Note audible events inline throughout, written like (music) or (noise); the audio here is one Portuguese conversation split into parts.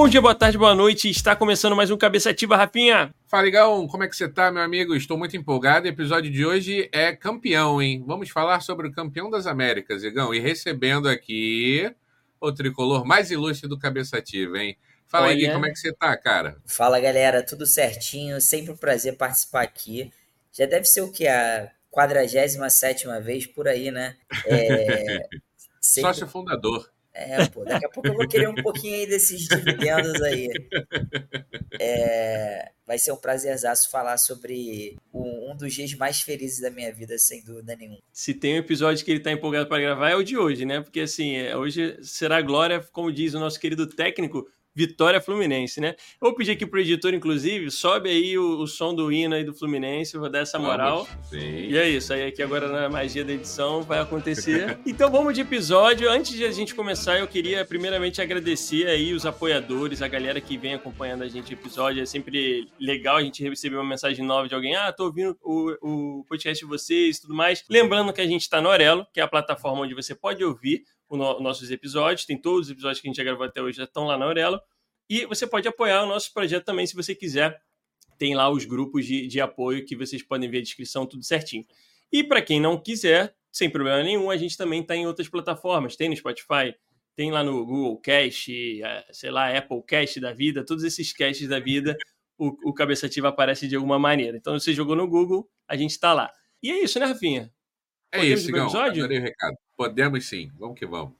Bom dia, boa tarde, boa noite. Está começando mais um Cabeça Ativa, Rafinha. Fala, Igão. Como é que você tá, meu amigo? Estou muito empolgado. O episódio de hoje é campeão, hein? Vamos falar sobre o campeão das Américas, Igão. E recebendo aqui o tricolor mais ilustre do Cabeça Ativa, hein? Fala aí, Gui, como é que você tá, cara? Fala, galera. Tudo certinho. Sempre um prazer participar aqui. Já deve ser o que? A 47 vez por aí, né? É... (laughs) Sempre... Sócio fundador. É, pô, daqui a pouco eu vou querer um pouquinho aí desses dividendos aí. É, vai ser um prazerzaço falar sobre um, um, dos dias mais felizes da minha vida, sem dúvida nenhuma. Se tem um episódio que ele tá empolgado para gravar, é o de hoje, né? Porque assim, é, hoje será glória, como diz o nosso querido técnico, Vitória Fluminense, né? Eu vou pedir aqui pro editor, inclusive, sobe aí o, o som do hino aí do Fluminense, vou dar essa moral. E é isso, aí aqui agora na magia da edição vai acontecer. (laughs) então vamos de episódio. Antes de a gente começar, eu queria primeiramente agradecer aí os apoiadores, a galera que vem acompanhando a gente no episódio. É sempre legal a gente receber uma mensagem nova de alguém. Ah, tô ouvindo o, o podcast de vocês e tudo mais. Lembrando que a gente tá no Orelo, que é a plataforma onde você pode ouvir os nossos episódios. Tem todos os episódios que a gente já gravou até hoje, já estão lá na Aurelo. E você pode apoiar o nosso projeto também, se você quiser. Tem lá os grupos de, de apoio que vocês podem ver a descrição, tudo certinho. E para quem não quiser, sem problema nenhum, a gente também está em outras plataformas. Tem no Spotify, tem lá no Google Cast, é, sei lá, Apple Cast da vida, todos esses casts da vida, o, o Cabeça Ativa aparece de alguma maneira. Então, você jogou no Google, a gente está lá. E é isso, né, Rafinha? É Podemos isso, Igão. Adorei o recado. Podemos sim. Vamos que vamos.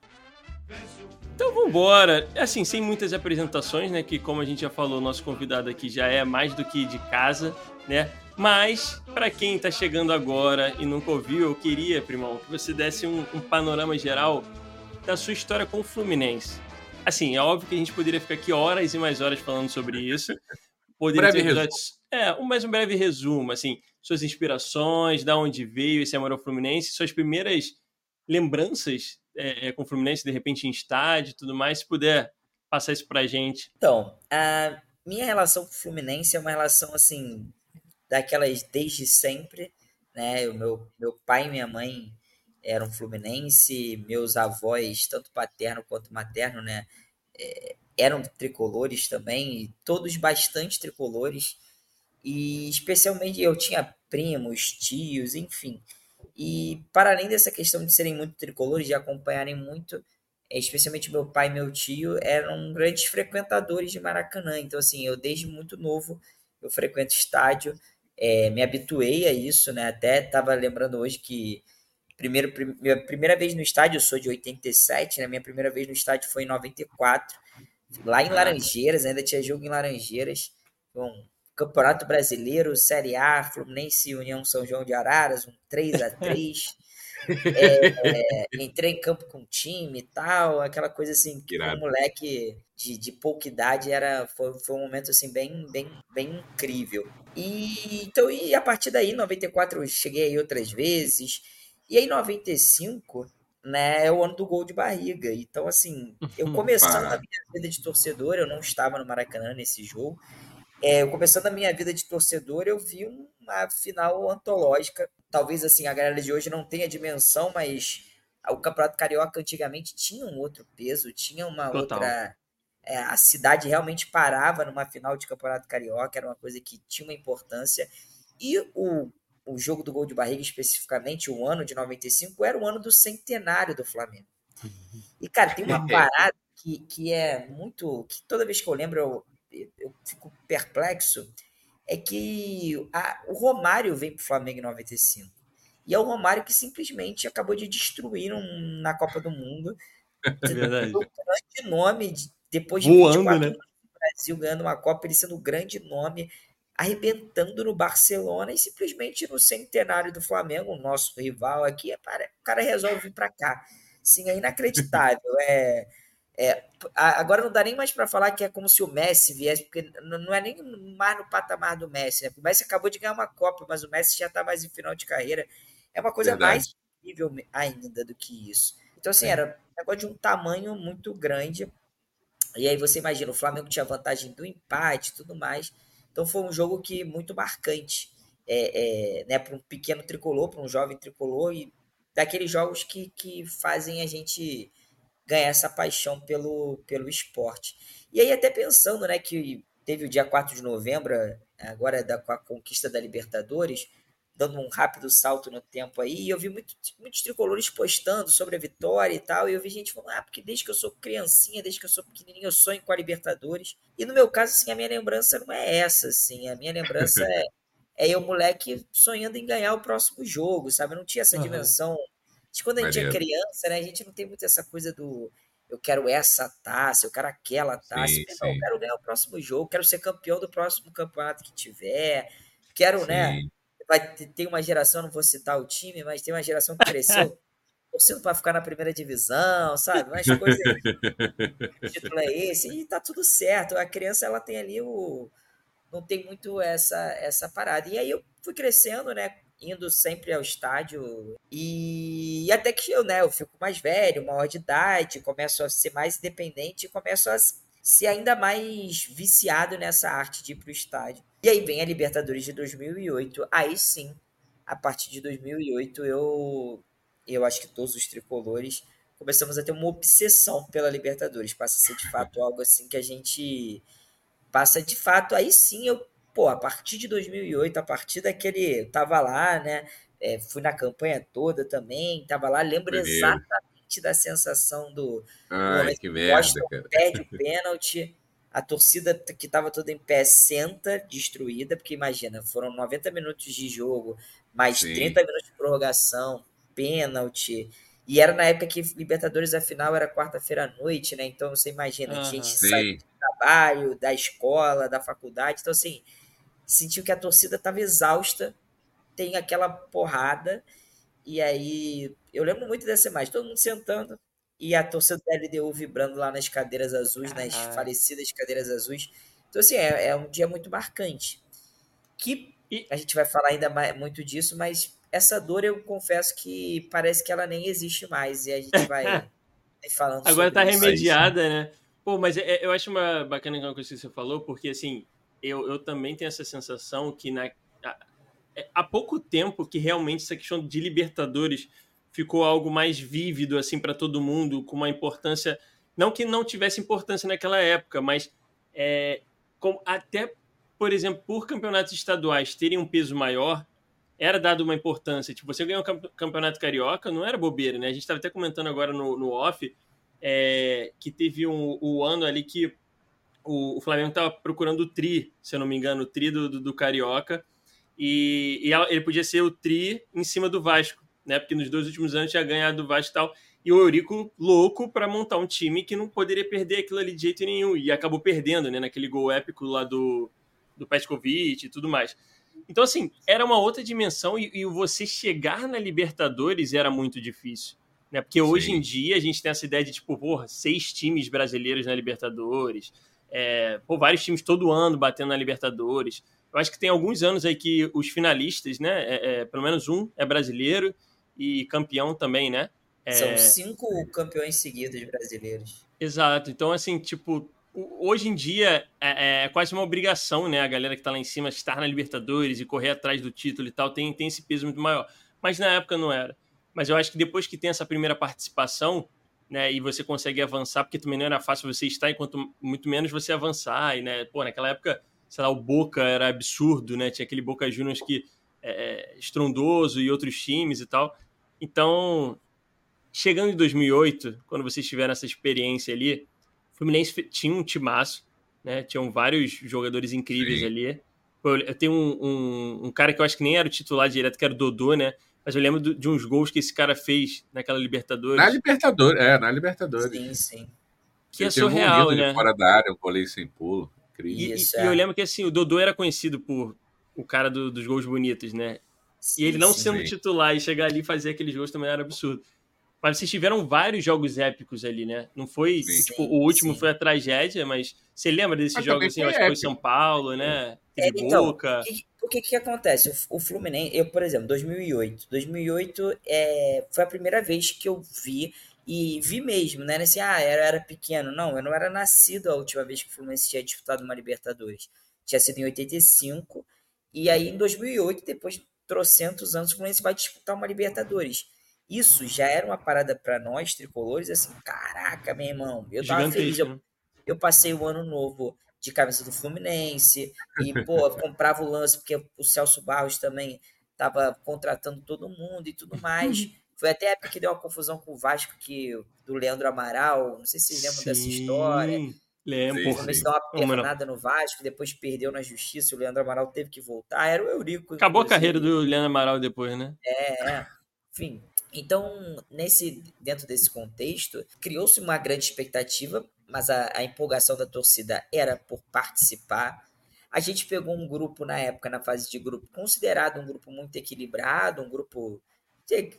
Então vamos embora. Assim, sem muitas apresentações, né? Que como a gente já falou, nosso convidado aqui já é mais do que de casa, né? Mas, para quem está chegando agora e nunca ouviu, eu queria, Primão, que você desse um, um, panorama geral da sua história com o Fluminense. Assim, é óbvio que a gente poderia ficar aqui horas e mais horas falando sobre isso. (laughs) Poderia breve resumo. É, um, mais um breve resumo, assim, suas inspirações, da onde veio esse amor ao Fluminense, suas primeiras lembranças é, é, com o Fluminense, de repente em estádio e tudo mais, se puder passar isso pra gente. Então, a minha relação com o Fluminense é uma relação assim, daquelas desde sempre, né? O meu, meu pai e minha mãe eram Fluminense, meus avós, tanto paterno quanto materno, né? É, eram tricolores também, todos bastante tricolores, e especialmente eu tinha primos, tios, enfim. E para além dessa questão de serem muito tricolores, de acompanharem muito, é, especialmente meu pai e meu tio, eram grandes frequentadores de Maracanã. Então, assim, eu desde muito novo eu frequento estádio, é, me habituei a isso, né? Até estava lembrando hoje que primeiro, minha primeira vez no estádio, eu sou de 87, né? Minha primeira vez no estádio foi em 94, lá em Laranjeiras, ainda tinha jogo em Laranjeiras. Bom, Campeonato Brasileiro, Série A, Fluminense União São João de Araras, um 3 a 3 é, é, entrei em campo com o time e tal, aquela coisa assim, que um moleque de, de pouca idade era, foi, foi um momento assim bem, bem, bem incrível. E, então, e a partir daí, 94 eu cheguei aí outras vezes, e aí 95 né, é o ano do gol de barriga. Então, assim, eu (laughs) começando a minha vida de torcedor, eu não estava no Maracanã nesse jogo, é, começando a minha vida de torcedor, eu vi uma final antológica. Talvez assim a galera de hoje não tenha dimensão, mas o Campeonato Carioca antigamente tinha um outro peso, tinha uma Total. outra. É, a cidade realmente parava numa final de Campeonato Carioca, era uma coisa que tinha uma importância. E o, o jogo do gol de barriga, especificamente, o ano de 95, era o ano do centenário do Flamengo. E, cara, tem uma (laughs) parada que, que é muito. que toda vez que eu lembro, eu, eu fico perplexo é que a, o Romário vem para o Flamengo em 95. E é o Romário que simplesmente acabou de destruir um, na Copa do Mundo. (laughs) É verdade. Um grande nome, depois de Voando, 24 né? anos no Brasil, ganhando uma Copa, ele sendo um grande nome, arrebentando no Barcelona e simplesmente no centenário do Flamengo, o nosso rival aqui, é o cara resolve vir para cá. Sim, é inacreditável. (laughs) É, é, agora não dá nem mais para falar que é como se o Messi viesse, porque não é nem mais no patamar do Messi. Né? O Messi acabou de ganhar uma Copa, mas o Messi já está mais em final de carreira. É uma coisa Verdade. mais incrível ainda do que isso. Então, assim, é. era um negócio de um tamanho muito grande. E aí você imagina, o Flamengo tinha vantagem do empate e tudo mais. Então foi um jogo que muito marcante é, é, né, para um pequeno tricolor, para um jovem tricolor, e daqueles jogos que, que fazem a gente ganhar essa paixão pelo, pelo esporte. E aí, até pensando, né, que teve o dia 4 de novembro, agora da, com a conquista da Libertadores, dando um rápido salto no tempo aí, e eu vi muito, muitos tricolores postando sobre a vitória e tal, e eu vi gente falando, ah, porque desde que eu sou criancinha, desde que eu sou pequenininho, eu sonho com a Libertadores. E no meu caso, assim, a minha lembrança não é essa, assim, a minha lembrança (laughs) é, é eu, moleque, sonhando em ganhar o próximo jogo, sabe? Eu não tinha essa uhum. De quando a gente é criança, né? A gente não tem muito essa coisa do eu quero essa taça, eu quero aquela taça. Sim, não, sim. eu quero ganhar o próximo jogo, quero ser campeão do próximo campeonato que tiver. Quero, né? sim. né? Vai ter uma geração, não vou citar o time, mas tem uma geração que cresceu (laughs) torcendo para ficar na primeira divisão, sabe? Mas coisas. o título é esse, e tá tudo certo. A criança, ela tem ali o. Não tem muito essa, essa parada. E aí eu fui crescendo, né? Indo sempre ao estádio e até que eu, né, eu fico mais velho, maior de idade, começo a ser mais independente e começo a ser ainda mais viciado nessa arte de ir pro estádio. E aí vem a Libertadores de 2008. Aí sim, a partir de 2008 eu eu acho que todos os tricolores começamos a ter uma obsessão pela Libertadores, passa a ser de fato algo assim que a gente passa de fato aí sim eu pô, a partir de 2008, a partir daquele. Tava lá, né? É, fui na campanha toda também, tava lá, lembro exatamente da sensação do. Ai, que merda, cara. Perde o pênalti, a torcida que tava toda em pé senta, destruída, porque imagina, foram 90 minutos de jogo, mais Sim. 30 minutos de prorrogação, pênalti. E era na época que Libertadores, a final era quarta-feira à noite, né? Então você imagina, uhum. a gente sai do trabalho, da escola, da faculdade. Então, assim, sentiu que a torcida estava exausta, tem aquela porrada, e aí eu lembro muito dessa imagem, todo mundo sentando e a torcida da LDU vibrando lá nas cadeiras azuis, nas falecidas cadeiras azuis. Então, assim, é, é, um dia muito marcante. Que a gente vai falar ainda mais, muito disso, mas essa dor eu confesso que parece que ela nem existe mais, e a gente vai (laughs) falando Agora tá remediada, né? Pô, mas é, eu acho uma bacana uma coisa que você falou, porque assim, eu, eu também tenho essa sensação que na, é, há pouco tempo que realmente essa questão de Libertadores ficou algo mais vívido assim para todo mundo, com uma importância não que não tivesse importância naquela época, mas é, com, até por exemplo por campeonatos estaduais terem um peso maior era dado uma importância. Tipo, você ganhou o campeonato carioca, não era bobeira, né? A gente estava até comentando agora no, no off é, que teve um, um ano ali que o, o Flamengo estava procurando o tri, se eu não me engano, o tri do, do, do Carioca, e, e, ele podia ser o tri em cima do Vasco, né? Porque nos dois últimos anos tinha ganhado do Vasco e tal. E o Eurico louco para montar um time que não poderia perder aquilo ali de jeito nenhum. E acabou perdendo, né? Naquele gol épico lá do, do Petkovic e tudo mais. Então, assim, era uma outra dimensão e, e você chegar na Libertadores era muito difícil. Né? Porque hoje Sim. em dia a gente tem essa ideia de, tipo, porra, seis times brasileiros na Libertadores é, pô, vários times todo ano batendo na Libertadores. Eu acho que tem alguns anos aí que os finalistas, né? É, é, pelo menos um é brasileiro e campeão também, né? É... São cinco campeões seguidos brasileiros. Exato. Então, assim, tipo, hoje em dia é, é, quase uma obrigação, né? A galera que tá lá em cima estar na Libertadores e correr atrás do título e tal, tem, tem esse peso muito maior. Mas na época não era. Mas eu acho que depois que tem essa primeira participação, né, e você consegue avançar, porque também não era fácil você estar, enquanto muito menos você avançar, e, né, pô, naquela época, sei lá, o Boca era absurdo, né, tinha aquele Boca Juniors que é, é estrondoso e outros times e tal, então, chegando em 2008, quando vocês tiveram essa experiência ali, o Fluminense tinha um timaço, né, tinham vários jogadores incríveis Sim. ali, eu tenho um, um, um, cara que eu acho que nem era o titular direto, que era o Dodô, né? Mas eu lembro de uns gols que esse cara fez naquela Libertadores. Na Libertadores, é, na Libertadores. Sim, sim. Que Ele é surreal, um né? fora da área, um colei sem pulo. E, Isso, e, é. e, eu lembro que assim, o Dodô era conhecido por o cara do, dos gols bonitos, né? Sim, e ele não sim, sendo sim. titular e chegar ali e fazer aqueles gols também era absurdo. Mas vocês tiveram vários jogos épicos ali, né? Não foi, tipo, o último foi a tragédia, mas você lembra desses jogos assim? Acho que foi São Paulo, né? É, então, Boca. Que, que acontece? O, o, Fluminense, eu, por exemplo, 2008. 2008 é, foi a primeira vez que eu vi, e vi mesmo, né? Assim, ah, era, era pequeno. Não, eu não era nascido a última vez que o Fluminense tinha disputado uma Libertadores. Tinha sido em 85. E aí, em 2008, depois de trocentos anos, o Fluminense vai disputar uma Libertadores. isso já era uma parada para nós, tricolores, assim, caraca, meu irmão, eu tava feliz. Eu, né? eu, passei o ano novo de camisa do Fluminense e, pô, comprava o lance porque o Celso Barros também tava contratando todo mundo e tudo mais. Foi até a época que deu uma confusão com o Vasco, que, do Leandro Amaral, não sei se vocês lembram Sim, dessa história. Lembro. O Fluminense deu uma pernada no Vasco, depois perdeu na justiça, o Leandro Amaral teve que voltar, era o Eurico. Acabou a carreira do Leandro Amaral depois, né? É, é. Enfim, então, nesse, dentro desse contexto, criou-se uma grande expectativa, mas a, a, empolgação da torcida era por participar. A gente pegou um grupo na época, na fase de grupo, considerado um grupo muito equilibrado, um grupo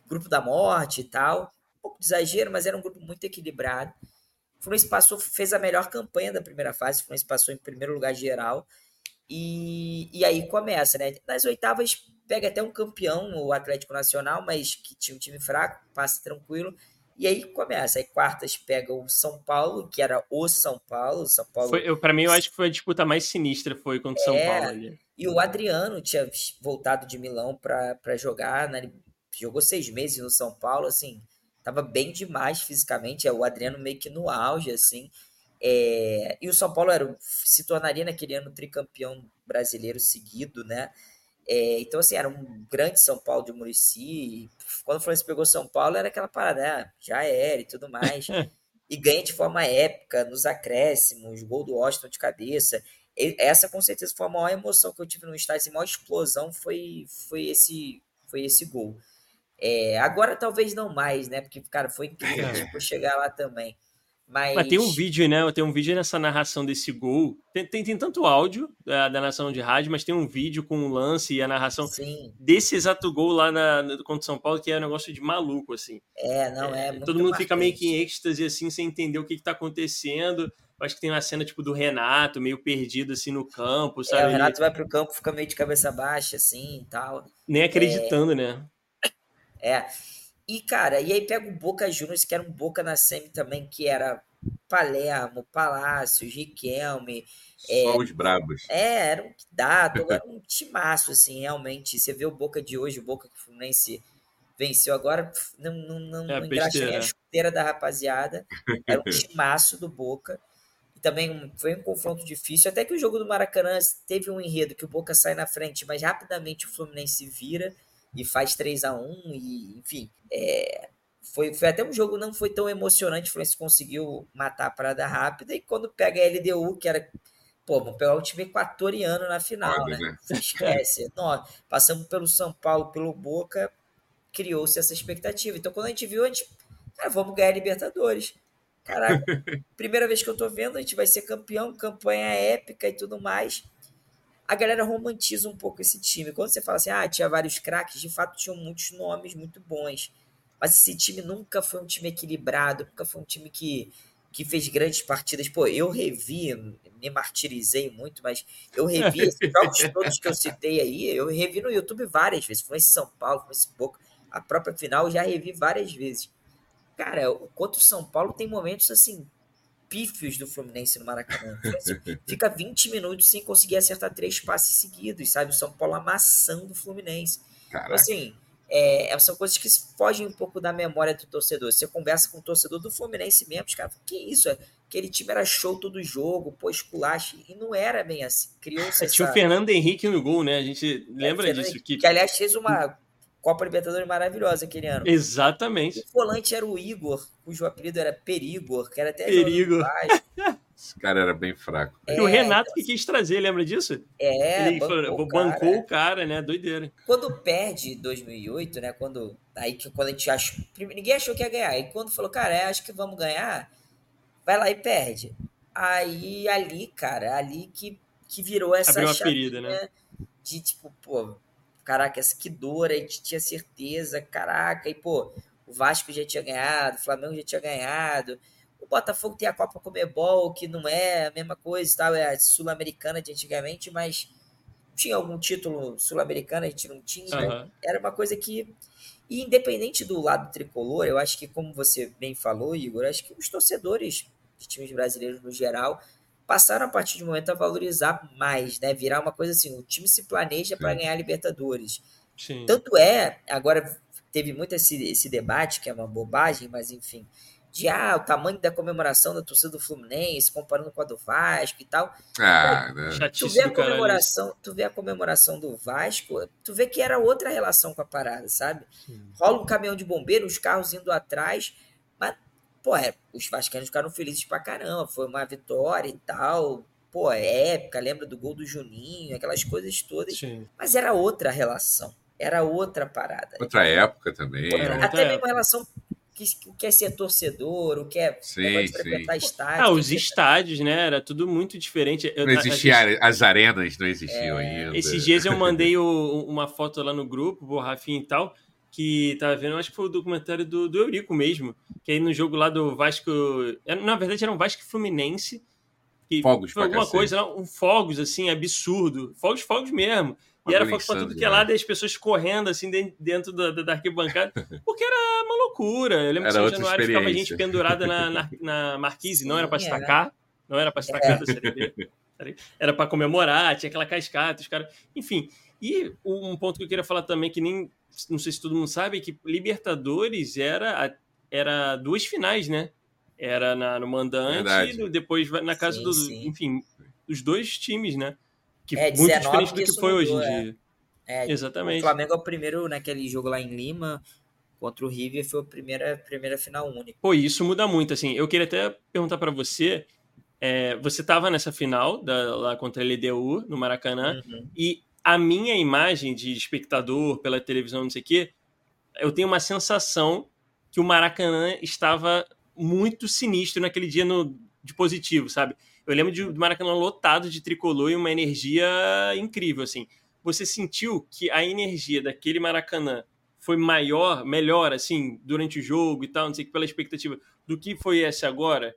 grupo da morte e tal. Um pouco de exagero, mas era um grupo muito equilibrado. O Fluminense passou, fez a melhor campanha da primeira fase, o Fluminense passou em primeiro lugar geral. E, e aí começa, né? Nas oitavas pega até um campeão, o Atlético Nacional, mas que tinha um time fraco, passa tranquilo. E aí começa. Aí quartas pega o São Paulo, que era o São Paulo. São Paulo. Foi, para mim, eu acho que foi a disputa mais sinistra, foi contra o São é, Paulo ali. E o Adriano tinha voltado de Milão para jogar né? jogou seis meses no São Paulo, assim, tava bem demais fisicamente, é o Adriano meio que no auge, assim, é, e o São Paulo era, se tornaria naquele ano tricampeão brasileiro seguido, né, é, então, assim, era um grande São Paulo de Murici. Quando o Fluminense pegou São Paulo, era aquela parada, né? já era e tudo mais. (laughs) e ganha de forma épica, nos acréscimos, gol do Washington de cabeça. E essa, com certeza, foi a maior emoção que eu tive no estádio. A maior explosão foi, foi, esse, foi esse gol. É, agora talvez não mais, né? Porque, cara, foi incrível é. tipo, chegar lá também. Mas... Tem um vídeo, né? Tem um vídeo nessa narração desse gol. Tem, tem, tem tanto áudio da, da, narração de rádio, mas tem um vídeo com o um lance e a narração Sim. desse exato gol lá na, contra São Paulo, que é um negócio de maluco, assim. É, não é. é todo mundo marcante. fica meio que em êxtase, assim, sem entender o que, está acontecendo. Eu acho que tem uma cena, tipo, do Renato, meio perdido, assim, no campo, sabe? É, o Renato vai pro campo, fica meio de cabeça baixa, assim, e tal. Nem acreditando, é... né? É. E, cara, e aí pega o Boca Juniors, que era um Boca na semi também, que era Palermo, Palácios, Riquelme. Só é, os brabos. É, era um dado, era um timaço, assim, realmente. Você vê o Boca de hoje, o Boca que o Fluminense venceu agora, não, não, não, é não engraxa a chuteira da rapaziada. Era um timaço do Boca. E também foi um confronto difícil. Até que o jogo do Maracanã teve um enredo que o Boca sai na frente, mas rapidamente o Fluminense vira e faz 3 a 1 e enfim, é, foi, foi até um jogo não foi tão emocionante, o Fluminense conseguiu matar a parada rápida e quando pega a LDU, que era pô, vamos pegar o time equatoriano na final, né? né? (laughs) Esquece. Nós, passamos pelo São Paulo, pelo Boca, criou-se essa expectativa. Então, quando a gente viu, a gente, cara, vamos ganhar a Libertadores. Caraca, (laughs) primeira vez que eu tô vendo, a gente vai ser campeão, campanha épica e tudo mais a galera romantiza um pouco esse time. Quando você fala assim, ah, tinha vários craques, de fato tinham muitos nomes muito bons. Mas esse time nunca foi um time equilibrado, nunca foi um time que, que fez grandes partidas. Pô, eu revi, me martirizei muito, mas eu revi (laughs) esses jogos todos que eu citei aí, eu revi no YouTube várias vezes. Foi em São Paulo, foi esse pouco. A própria final eu já revi várias vezes. Cara, contra o São Paulo tem momentos assim pífios do Fluminense no Maracanã. Fica (laughs) 20 minutos sem conseguir acertar três passes seguidos, sabe? O São Paulo amassando o Fluminense. Então, assim, é, são coisas que fogem um pouco da memória do torcedor. Você conversa com o torcedor do Fluminense mesmo, os caras que isso? Aquele time era show todo jogo, pô, esculache, e não era bem assim. Criou-se Tinha o Fernando Henrique no gol, né? A gente lembra é, disso. Que... que, aliás, fez uma Copa Libertadores maravilhosa aquele ano. Exatamente. O volante era o Igor, cujo apelido era Perigor, que era até Perigor. (laughs) Esse cara era bem fraco. É, e o Renato então, que quis trazer, lembra disso? É, Ele bancou, bancou o cara, né? Doideira. Quando perde 2008, né? Quando, aí que quando a gente achou... Ninguém achou que ia ganhar. E quando falou, cara, é, acho que vamos ganhar, vai lá e perde. Aí ali, cara, ali que, que virou essa Abriu uma ferida, né? De tipo, pô, caraca, que dor, a gente tinha certeza, caraca, e pô, o Vasco já tinha ganhado, o Flamengo já tinha ganhado, o Botafogo tem a Copa Comebol, que não é a mesma coisa, tal, é a sul-americana de antigamente, mas tinha algum título sul-americano, a gente não tinha, uhum. era uma coisa que, e independente do lado tricolor, eu acho que, como você bem falou, Igor, acho que os torcedores de times brasileiros no geral passaram a partir de um momento a valorizar mais, né? Virar uma coisa assim, o time se planeja para ganhar a Libertadores. Sim. Tanto é, agora teve muito esse, esse debate, que é uma bobagem, mas enfim, de ah, o tamanho da comemoração da torcida do Fluminense, comparando com a do Vasco e tal. Ah, né? tu vê a comemoração, tu vê a comemoração do Vasco, tu vê que era outra relação com a parada, sabe? Sim. Rola um caminhão de bombeiro, os carros indo atrás, pô, é, os vascaínos ficaram felizes pra caramba, foi uma vitória e tal. Pô, é épica, lembra do gol do Juninho, aquelas coisas todas. Sim. Mas era outra relação, era outra parada. Outra época também. Outra, né? Até mesmo a relação o que é ser torcedor, o que é sim, frequentar estádios. Ah, os estádios, né? Era tudo muito diferente. Eu, não existia, as arenas não existiam é... ainda. Esses dias eu mandei o, uma foto lá no grupo, o Rafinha e tal, que tava vendo, acho que foi o documentário do, do Eurico mesmo, que aí no jogo lá do Vasco, na verdade era um Vasco Fluminense, que fogos foi alguma coisa, um fogos assim, absurdo, fogos, fogos mesmo. E era foto pra tudo que é lado, e as pessoas correndo assim dentro da, da arquibancada, (laughs) porque era uma loucura. Eu lembro era que em Januário ficava a gente pendurada na, (laughs) na, na marquise, não era para destacar, não era para destacar da Série B. Era para comemorar, tinha aquela cascata, os caras. Enfim. E um ponto que eu queria falar também, que nem. Não sei se todo mundo sabe, é que Libertadores era, era duas finais, né? Era na, no Mandante e depois na casa sim, do. Sim. Enfim, os dois times, né? Que é, muito diferente do que foi hoje em é. dia. É, Exatamente. O Flamengo é o primeiro naquele jogo lá em Lima contra o River foi a primeira, primeira final única. Pô, isso muda muito, assim. Eu queria até perguntar para você, é, você estava nessa final da, lá contra a LDU no Maracanã uhum. e a minha imagem de espectador pela televisão, não sei o quê, eu tenho uma sensação que o Maracanã estava muito sinistro naquele dia no, de positivo, sabe? Eu lembro de, do Maracanã lotado de tricolor e uma energia incrível, assim. Você sentiu que a energia daquele Maracanã foi maior, melhor, assim, durante o jogo e tal, não sei que, pela expectativa, do que foi esse agora?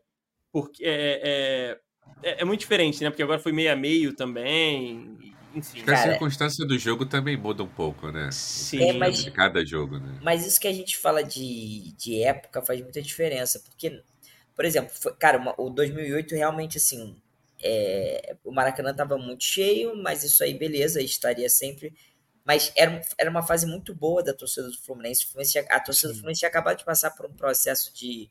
Porque é, é, é, é muito diferente, né? Porque agora foi meio a meio também, enfim. a circunstância do jogo também muda um pouco, né? Sim. É, mas, de cada jogo, né? Mas isso que a gente fala de, de época faz muita diferença, porque por exemplo, foi, cara, uma, o 2008 realmente, assim, é, o Maracanã estava muito cheio, mas isso aí, beleza, estaria sempre. Mas era, era uma fase muito boa da torcida do Fluminense. Fluminense a torcida do Fluminense tinha acabado de passar por um processo de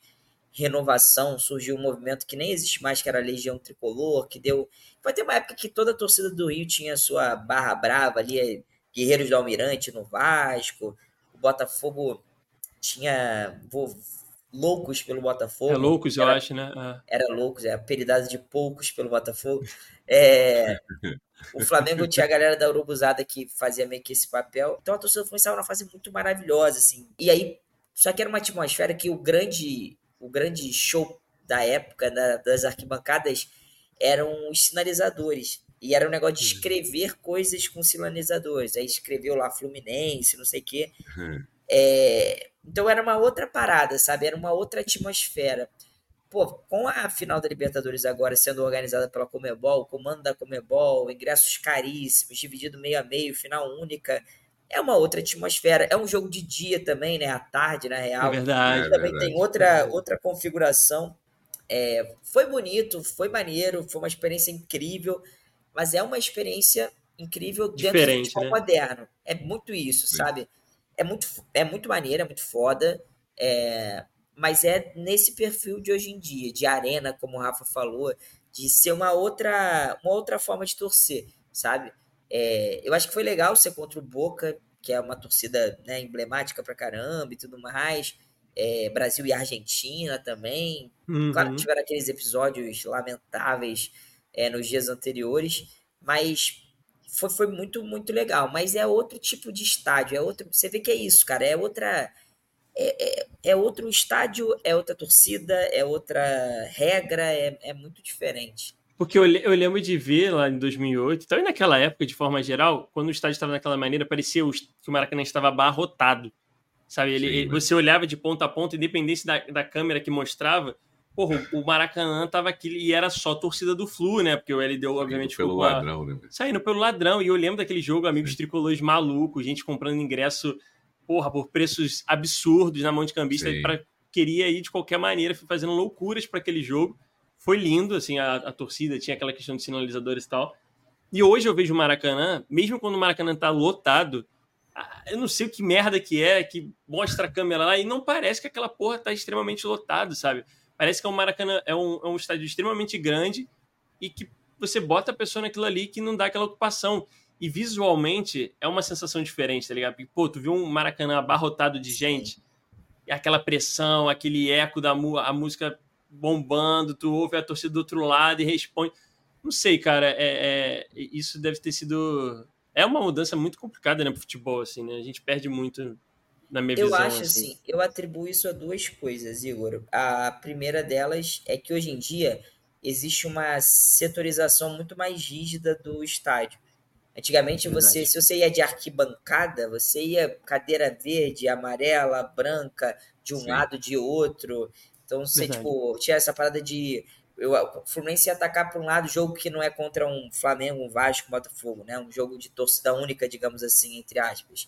renovação, surgiu um movimento que nem existe mais, que era a Legião Tricolor, que deu. Foi ter uma época que toda a torcida do Rio tinha sua barra brava ali, Guerreiros do Almirante no Vasco, o Botafogo tinha loucos pelo Botafogo. É loucos, era, eu acho, né? Ah. Era loucos, é apelidado de poucos pelo Botafogo. É, o (laughs) Flamengo tinha a galera da Urubuzada que fazia meio que esse papel. Então a torcida Fluminense estava numa fase muito maravilhosa, assim. E aí, só que era uma atmosfera que o grande, o grande show da época da, das arquibancadas eram os sinalizadores. E era um negócio de escrever coisas com sinalizadores. Aí escreveu lá Fluminense, não sei o quê. Uhum. É, então era uma outra parada, sabe? Era uma outra atmosfera. Pô, com a final da Libertadores agora sendo organizada pela Comebol, o comando da Comebol, ingressos caríssimos, dividido meio a meio, final única, é uma outra atmosfera. É um jogo de dia também, né? À tarde, na real. É verdade. E também é verdade. tem outra, outra configuração. É, foi bonito, foi maneiro, foi uma experiência incrível, mas é uma experiência incrível dentro Diferente, do futebol né? moderno. É muito isso, Sim. sabe? é muito, é muito maneiro, é muito foda, é, mas é nesse perfil de hoje em dia, de arena, como o Rafa falou, de ser uma outra, uma outra forma de torcer, sabe? É, eu acho que foi legal ser contra o Boca, que é uma torcida né, emblemática pra caramba e tudo mais. É, Brasil e Argentina também. Uhum. Claro que tiveram aqueles episódios lamentáveis é, nos dias anteriores, mas foi, foi muito, muito legal. Mas é outro tipo de estádio, é outro. Você vê que é isso, cara. É outra. É, é, é outro estádio, é outra torcida, é outra regra, é, é muito diferente. Porque eu, eu lembro de ver lá em 2008, então naquela época, de forma geral, quando o estádio estava daquela maneira, parecia que o Maracanã estava abarrotado. Sabe? Ele, Sim, ele, você olhava de ponta a ponta, independente da, da câmera que mostrava, Porra, o Maracanã tava aqui e era só torcida do Flu, né? Porque o LDU, obviamente, pelo ladrão, né? Saindo pelo ladrão. E eu lembro daquele jogo, amigos Sim. tricolores malucos, gente comprando ingresso, porra, por preços absurdos na mão de cambista, pra, queria ir de qualquer maneira, fazendo loucuras para aquele jogo. Foi lindo, assim, a, a, torcida tinha aquela questão de sinalizadores e tal. E hoje eu vejo o Maracanã, mesmo quando o Maracanã tá lotado, eu não sei o que merda que é, que mostra a câmera lá e não parece que aquela porra tá extremamente lotado, sabe? Parece que é um Maracanã, é um, é um estádio extremamente grande e que você bota a pessoa naquilo ali que não dá aquela ocupação. E visualmente é uma sensação diferente, tá ligado? Porque, pô, tu viu um Maracanã abarrotado de gente, e aquela pressão, aquele eco da a música bombando, tu ouve a torcida do outro lado e responde. Não sei, cara, é, é, isso deve ter sido. É uma mudança muito complicada, né, pro futebol, assim, né? A gente perde muito na minha eu visão. Eu acho assim. assim, eu atribuo isso a duas coisas, Igor. A primeira delas é que hoje em dia existe uma setorização muito mais rígida do estádio. Antigamente, você, se você ia de arquibancada, você ia cadeira verde, amarela, branca, de um Sim. lado, de outro. Então, você, tipo, tinha essa parada de. Eu, o Fluminense ia atacar para um lado, jogo que não é contra um Flamengo, um Vasco, um Botafogo, né? Um jogo de torcida única, digamos assim, entre aspas.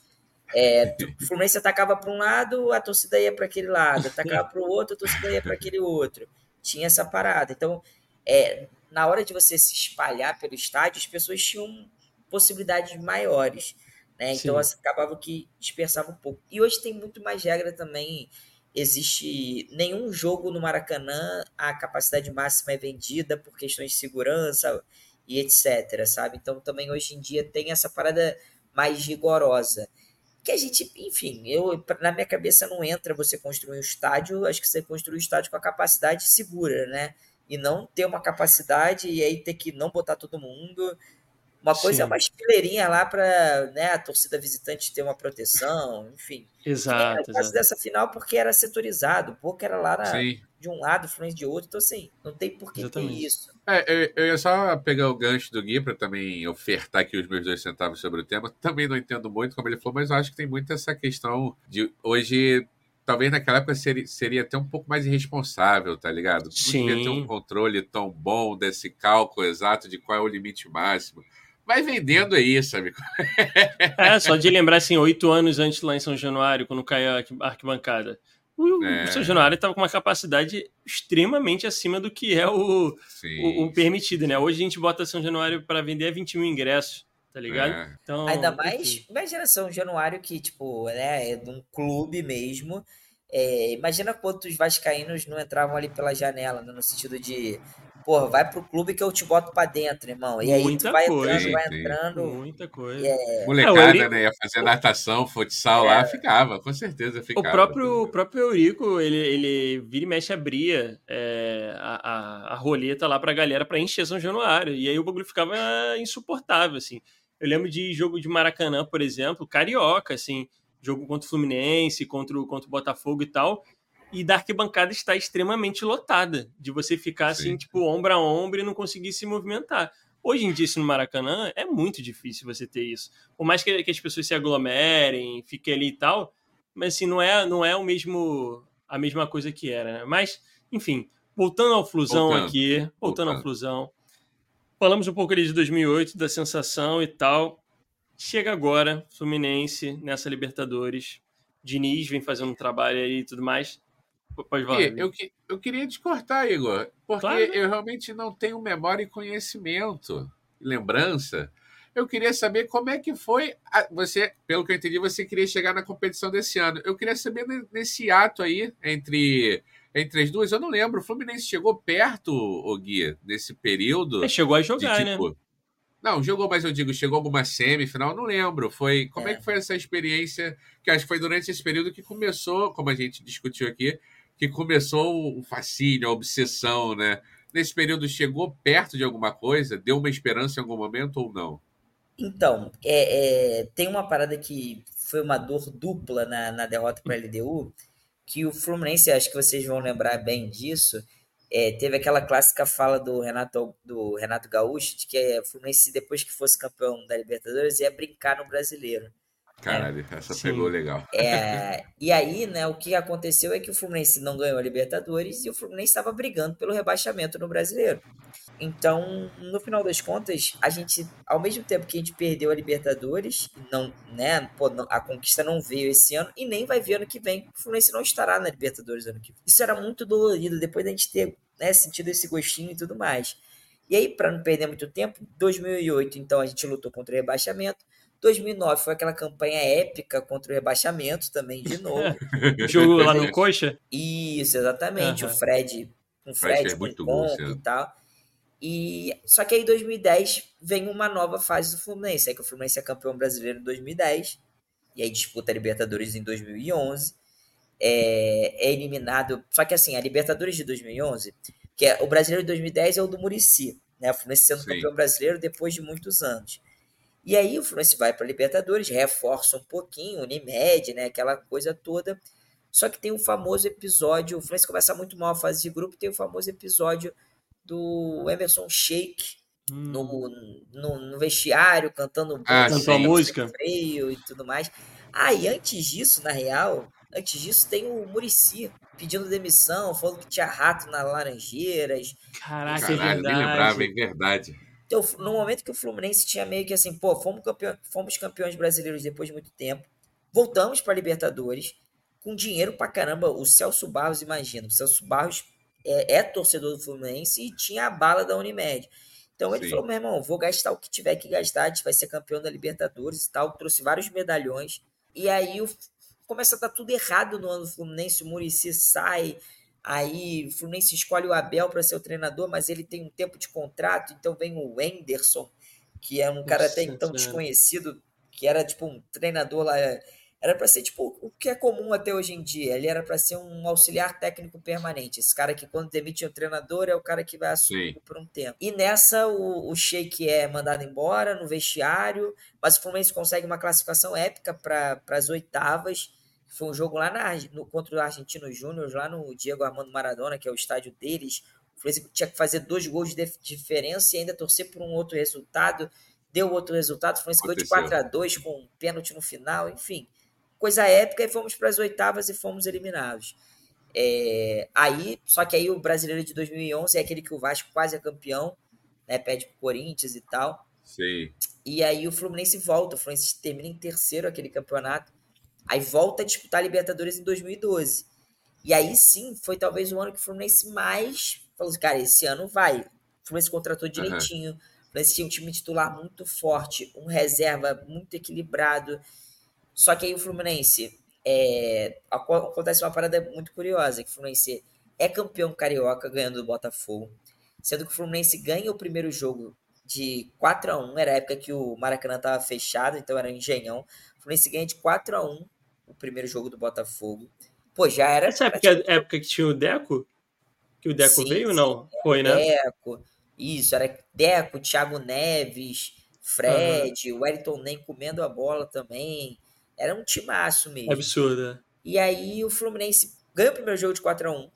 É, (laughs) o Fluminense atacava para um lado, a torcida ia para aquele lado, atacava para o outro, a torcida ia para aquele outro. Tinha essa parada. Então, é, na hora de você se espalhar pelo estádio, as pessoas tinham possibilidades maiores. Né? Então, acabava que dispersava um pouco. E hoje tem muito mais regra também. Existe nenhum jogo no Maracanã, a capacidade máxima é vendida por questões de segurança e etc. Sabe? Então, também hoje em dia tem essa parada mais rigorosa que a gente, enfim, eu na minha cabeça não entra você construir um estádio, acho que você construir um estádio com a capacidade segura, né? E não ter uma capacidade e aí ter que não botar todo mundo. Uma coisa Sim. é uma fileirinha lá para né, a torcida visitante ter uma proteção, enfim. Exato. No caso dessa final, porque era setorizado, o pouco era lá na, de um lado, Fluminense de outro. Então, assim, não tem por que ter isso. É, eu, eu, ia só pegar o gancho do Gui para também ofertar aqui os meus dois centavos sobre o tema. Também não entendo muito como ele falou, mas eu acho que tem muito essa questão de hoje. Talvez naquela época seria, seria até um pouco mais irresponsável, tá ligado? Não Sim. devia ter um controle tão bom desse cálculo exato de qual é o limite máximo vai vendendo aí, sabe? (laughs) é, só de lembrar assim, oito anos antes lá em São Januário, quando caiu a arquibancada. O, é. São Januário estava com uma capacidade extremamente acima do que é o, o, o, permitido, né? Hoje a gente bota São Januário para vender a 20 mil ingressos, tá ligado? É. Então, Ainda mais, imagina São Januário que, tipo, né, é de um clube mesmo. É, imagina quantos vascaínos não entravam ali pela janela, né, no sentido de porra, vai pro clube que eu te boto pra dentro, irmão. E aí Muita tu vai coisa, entrando, vai entrando. Muita coisa. É... Molecada, é, né? Ia fazer natação, futsal é... lá, ficava, com certeza ficava. O próprio, o próprio Eurico, ele, ele vira e mexe abria é, a, a, a roleta lá pra galera pra encher São Januário. E aí o bagulho ficava insuportável, assim. Eu lembro de jogo de Maracanã, por exemplo, carioca, assim, jogo contra o Fluminense, contra o, contra o Botafogo e tal e da arquibancada está extremamente lotada, de você ficar assim, Sim. assim, tipo, ombro a ombro e não conseguir se movimentar. Hoje em dia, isso no Maracanã, é muito difícil você ter isso. Por mais que, que as pessoas se aglomerem, fiquem ali e tal, mas assim, não é, não é o mesmo a mesma coisa que era, né? Mas, enfim, voltando ao Flusão voltando. aqui, voltando, voltando ao Flusão, falamos um pouco ali de 2008, da sensação e tal. Chega agora, Fluminense, nessa Libertadores. Diniz vem fazendo um trabalho aí e tudo mais. Pode falar. Eu, eu queria te cortar, Igor, porque claro. eu realmente não tenho memória e conhecimento, lembrança. Eu queria saber como é que foi. A, você, pelo que eu entendi, você queria chegar na competição desse ano. Eu queria saber nesse ato aí entre entre as duas. Eu não lembro. O Fluminense chegou perto, o Gui, nesse período. É, chegou a jogar, de, tipo, né? Não, jogou, mas eu digo, chegou alguma semifinal, não lembro. Foi como é. é que foi essa experiência? Que acho que foi durante esse período que começou, como a gente discutiu aqui, que começou o fascínio, a obsessão, né? Nesse período chegou perto de alguma coisa? Deu uma esperança em algum momento ou não? Então, é, é, tem uma parada que foi uma dor dupla na, na derrota para a LDU, que o Fluminense, acho que vocês vão lembrar bem disso, é, teve aquela clássica fala do Renato, do Renato Gaúcho, de que o Fluminense, depois que fosse campeão da Libertadores, ia brincar no Brasileiro. Caralho, é, essa sim. pegou legal. É, e aí, né, o que aconteceu é que o Fluminense não ganhou a Libertadores e o Fluminense estava brigando pelo rebaixamento no Brasileiro. Então, no final das contas, a gente, ao mesmo tempo que a gente perdeu a Libertadores, não, né, pô, a conquista não veio esse ano e nem vai vir ano que vem. O Fluminense não estará na Libertadores ano que vem. Isso era muito dolorido depois da gente ter né, sentido esse gostinho e tudo mais. E aí, para não perder muito tempo, 2008, então a gente lutou contra o rebaixamento. 2009 foi aquela campanha épica contra o rebaixamento também, de novo. (laughs) Jogo lá no Coxa? Isso, exatamente. Uhum. O Fred, com o Fred, Fred com o Conco e tal. E, só que aí em 2010 vem uma nova fase do Fluminense. Aí que o Fluminense é campeão brasileiro em 2010. E aí disputa a Libertadores em 2011. É, é eliminado. Só que assim, a Libertadores de 2011, que é o brasileiro de 2010 é o do Murici. Né? O Fluminense sendo Sim. campeão brasileiro depois de muitos anos. E aí o Fluminense vai para a Libertadores, reforça um pouquinho, Unimed, né? Aquela coisa toda. Só que tem o um famoso episódio, o Fluminense começa muito mal a fase de grupo, tem o um famoso episódio do Emerson Sheik hum. no, no, no, vestiário, cantando ah, cantou música freio e tudo mais. Ah, e antes disso, na real, antes disso tem o Murici pedindo demissão, falando que tinha rato nas laranjeiras. Caraca, é Caralho, é verdade. lembrava, é verdade. Então, no momento que o Fluminense tinha meio que assim, pô, fomos, campeão, fomos campeões brasileiros depois de muito tempo, voltamos para Libertadores, com dinheiro pra caramba. O Celso Barros, imagina, o Celso Barros é, é, torcedor do Fluminense e tinha a bala da Unimed. Então ele Sim. falou: meu irmão, vou gastar o que tiver que gastar, a gente vai ser campeão da Libertadores e tal. Trouxe vários medalhões. E aí o, começa a dar tudo errado no ano do Fluminense. O Murici sai, Aí o Fluminense escolhe o Abel para ser o treinador, mas ele tem um tempo de contrato, então vem o Wenderson, que é um cara Nossa, até então desconhecido, que era tipo um treinador lá. Era para ser tipo o que é comum até hoje em dia. Ele era para ser um auxiliar técnico permanente. Esse cara que, quando demite o treinador, é o cara que vai assumir Sim. por um tempo. E nessa, o, o Sheik é mandado embora no vestiário, mas o Fluminense consegue uma classificação épica para as oitavas foi um jogo lá na, no, contra o Argentino Júnior, lá no Diego Armando Maradona, que é o estádio deles. O Fluminense tinha que fazer dois gols de diferença e ainda torcer por um outro resultado. Deu outro resultado, o Fluminense ganhou de 4 a 2 com um pênalti no final, enfim. Coisa épica e fomos para as oitavas e fomos eliminados. É, aí, só que aí o brasileiro de 2011 é aquele que o Vasco quase é campeão, né, pede pro Corinthians e tal. Sim. E aí o Fluminense volta, o Fluminense termina em terceiro aquele campeonato Aí volta a disputar a Libertadores em 2012. E aí sim, foi talvez o ano que o Fluminense mais falou assim, cara, esse ano vai. O Fluminense contratou direitinho. Uhum. O Fluminense tinha um time titular muito forte, um reserva muito equilibrado. Só que aí o Fluminense é, acontece uma parada muito curiosa, que o Fluminense é campeão carioca ganhando do Botafogo, sendo que o Fluminense ganha o primeiro jogo de 4 a 1 era a época que o Maracanã estava fechado, então era um engenhão. O Fluminense ganha de 4 a 1 o primeiro jogo do Botafogo. Pô, já era. Essa época, é época que tinha o Deco? Que o Deco sim, veio ou não? Foi, né? Deco. Isso, era Deco, Thiago Neves, Fred, uhum. o Wellington nem comendo a bola também. Era um timaço mesmo. Absurdo. E aí o Fluminense ganha o primeiro jogo de 4 a 1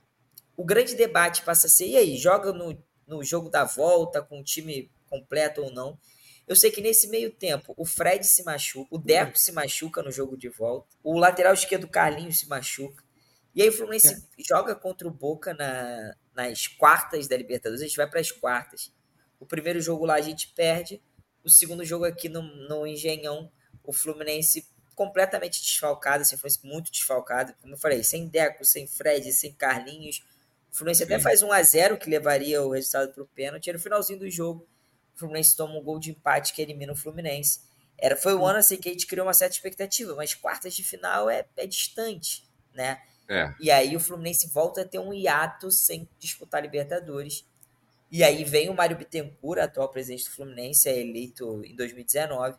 O grande debate passa a ser: e aí, joga no, no jogo da volta com o time completo ou não? Eu sei que nesse meio tempo o Fred se machuca, o Deco se machuca no jogo de volta, o lateral esquerdo Carlinhos se machuca. E aí o Fluminense é. joga contra o Boca na, nas quartas da Libertadores. A gente vai para as quartas. O primeiro jogo lá a gente perde. O segundo jogo aqui no, no Engenhão, o Fluminense completamente desfalcado, assim, foi muito desfalcado. Como eu falei, sem Deco, sem Fred, sem Carlinhos. O Fluminense Sim. até faz 1 a 0 que levaria o resultado para o pênalti. E no finalzinho do jogo, o Fluminense toma um gol de empate que elimina o Fluminense. Era, foi o ano assim que a gente criou uma certa expectativa, mas quartas de final é, é distante, né? É. E aí o Fluminense volta a ter um hiato sem disputar Libertadores. E aí vem o Mário Bittencourt, atual presidente do Fluminense, é eleito em 2019.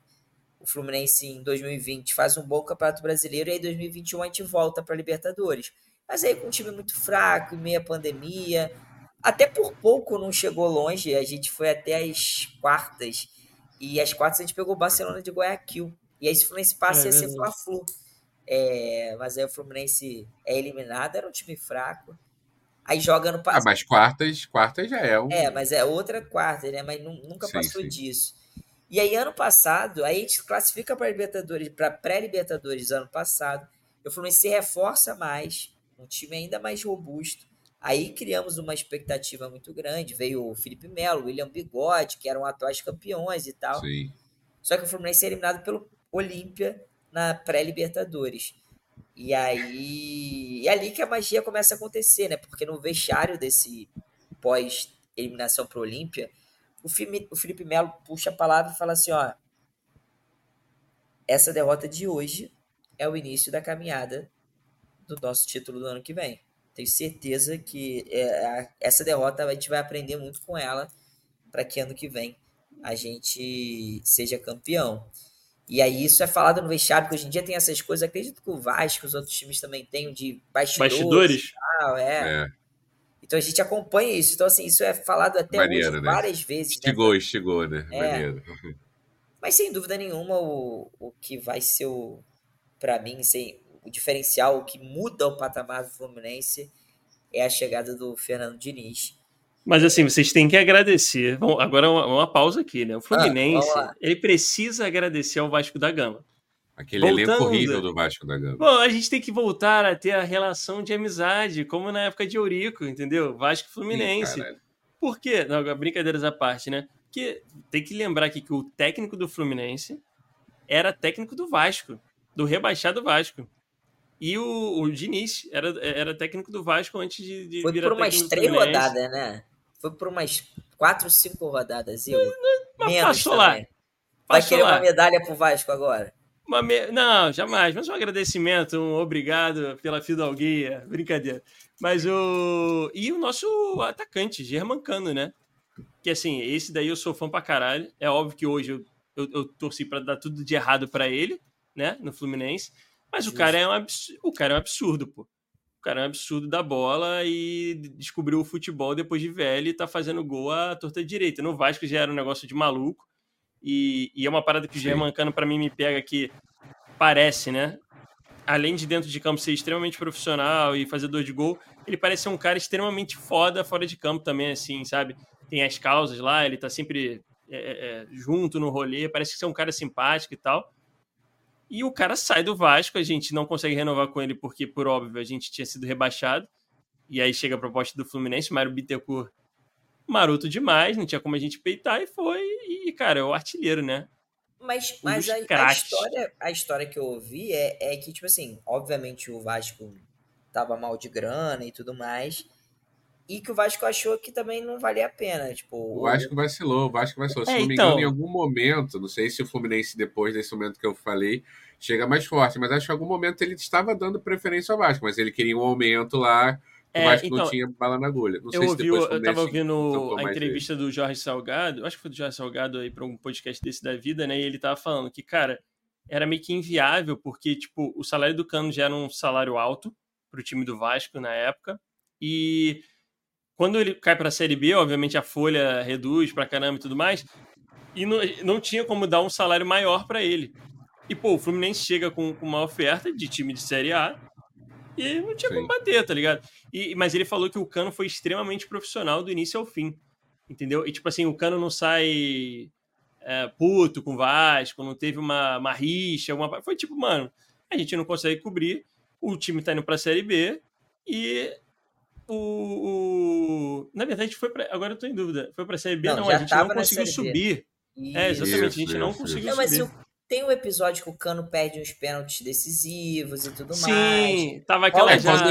O Fluminense em 2020 faz um bom campeonato brasileiro e aí em 2021 a gente volta para Libertadores. Mas aí com um time muito fraco, em meia pandemia, até por pouco não chegou longe. A gente foi até as quartas. E as quartas a gente pegou o Barcelona de Guayaquil. E aí, se o Fluminense passa, é, ia ser Fla-Flu. É, mas aí o Fluminense é eliminado, era um time fraco. Aí joga no passado. Ah, mas quartas, quartas já é um. É, mas é outra quarta, né? Mas nunca sim, passou sim. disso. E aí, ano passado, aí a gente classifica para Libertadores, para pré-Libertadores ano passado. O Fluminense se reforça mais, um time ainda mais robusto. Aí criamos uma expectativa muito grande. Veio o Felipe Melo, William Bigode, que eram atuais campeões e tal. Sim. Só que o Fluminense é eliminado pelo Olímpia na pré-Libertadores. E aí. É ali que a magia começa a acontecer, né? Porque no vestiário desse pós-eliminação para o Olímpia, o Felipe Melo puxa a palavra e fala assim: ó. essa derrota de hoje é o início da caminhada do nosso título do ano que vem. Tenho certeza que é, essa derrota a gente vai aprender muito com ela para que ano que vem a gente seja campeão. E aí isso é falado no vestiário, porque hoje em dia tem essas coisas. Acredito que o Vasco, os outros times também têm de bastidores. Bastidores? Tal, é. é. Então a gente acompanha isso. Então, assim, isso é falado até Maneiro, hoje né? várias vezes. Estigou, né? estigou, né? É. Maneiro. Mas sem dúvida nenhuma, o, o que vai ser o, para mim, sem, o diferencial, o que muda o patamar do Fluminense é a chegada do Fernando Diniz. Mas assim, vocês têm que agradecer. Bom, agora uma, uma pausa aqui, né? O Fluminense, ah, ele precisa agradecer ao Vasco da Gama. Aquele Voltando, elenco horrível do Vasco da Gama. Bom, a gente tem que voltar a ter a relação de amizade, como na época de Eurico, entendeu? Vasco e Fluminense. Sim, Por quê? Não, brincadeiras à parte, né? Porque tem que lembrar aqui que o técnico do Fluminense era técnico do Vasco, do rebaixado Vasco. E o, o Diniz era, era técnico do Vasco antes de, de Foi por umas três rodadas, né? Foi por umas quatro, cinco rodadas, Igor. Menos passou também. lá. Vai querer lá. uma medalha pro Vasco agora? Me... Não, jamais. Mas um agradecimento, um obrigado pela fidalguia. Brincadeira. Mas o. E o nosso atacante, Germancano, né? Que assim, esse daí eu sou fã pra caralho. É óbvio que hoje eu, eu, eu torci para dar tudo de errado para ele, né? No Fluminense. Mas o cara, é um absurdo, o cara é um absurdo, pô. O cara é um absurdo da bola e descobriu o futebol depois de velho e tá fazendo gol à torta direita. No Vasco já era um negócio de maluco. E, e é uma parada que o Germancano, para mim, me pega que parece, né? Além de dentro de campo ser extremamente profissional e fazedor de gol, ele parece ser um cara extremamente foda fora de campo também, assim, sabe? Tem as causas lá, ele tá sempre é, é, é junto no rolê, parece ser um cara simpático e tal. E o cara sai do Vasco, a gente não consegue renovar com ele porque, por óbvio, a gente tinha sido rebaixado. E aí chega a proposta do Fluminense, Mário Bittencourt maroto demais, não tinha como a gente peitar e foi. E, cara, é o artilheiro, né? Mas, um mas a, a, história, a história que eu ouvi é, é que, tipo assim, obviamente o Vasco tava mal de grana e tudo mais e que o Vasco achou que também não valia a pena. Tipo, o Vasco vacilou, o Vasco vacilou. Se é, não me então... engano, em algum momento, não sei se o Fluminense, depois desse momento que eu falei, chega mais forte, mas acho que em algum momento ele estava dando preferência ao Vasco, mas ele queria um aumento lá. O é, Vasco então, não tinha bala na agulha. Não eu ouvi, eu estava ouvindo a entrevista dele. do Jorge Salgado, acho que foi do Jorge Salgado aí para um podcast desse da vida, né? E ele tava falando que, cara, era meio que inviável, porque, tipo, o salário do Cano já era um salário alto para o time do Vasco na época. E quando ele cai para a Série B, obviamente a folha reduz para caramba e tudo mais, e não, não tinha como dar um salário maior para ele. E, pô, o Fluminense chega com, com, uma oferta de time de Série A e não tinha Sim. como bater, tá ligado? E, mas ele falou que o Cano foi extremamente profissional do início ao fim, entendeu? E, tipo assim, o Cano não sai é, puto com o Vasco, não teve uma, uma rixa, uma... foi tipo, mano, a gente não consegue cobrir, o time tá indo pra Série B e o, o... Na verdade, foi para. Agora eu tô em dúvida. Foi para a Série B? Não, não a gente não conseguiu subir. É, exatamente, isso, a gente isso, não conseguiu não, mas subir. Tem um episódio que o Cano perde uns pênaltis decisivos e tudo Sim, mais. Sim, tava aquela. Quando,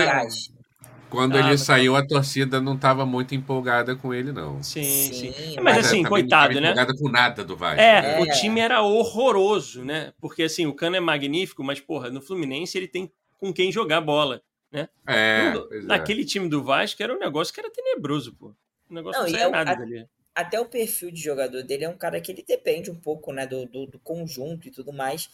quando ah, ele saiu, a torcida não estava muito empolgada com ele, não. Sim, sim. sim. Mas, mas assim, coitado, não né? empolgada com nada do Vasco. É, é, o time era horroroso, né? Porque assim, o Cano é magnífico, mas, porra, no Fluminense ele tem com quem jogar bola. Né? É, Naquele é. time do Vasco era um negócio que era tenebroso, pô. O negócio não, não saía é, nada a, dali. Até o perfil de jogador dele é um cara que ele depende um pouco né, do, do, do conjunto e tudo mais.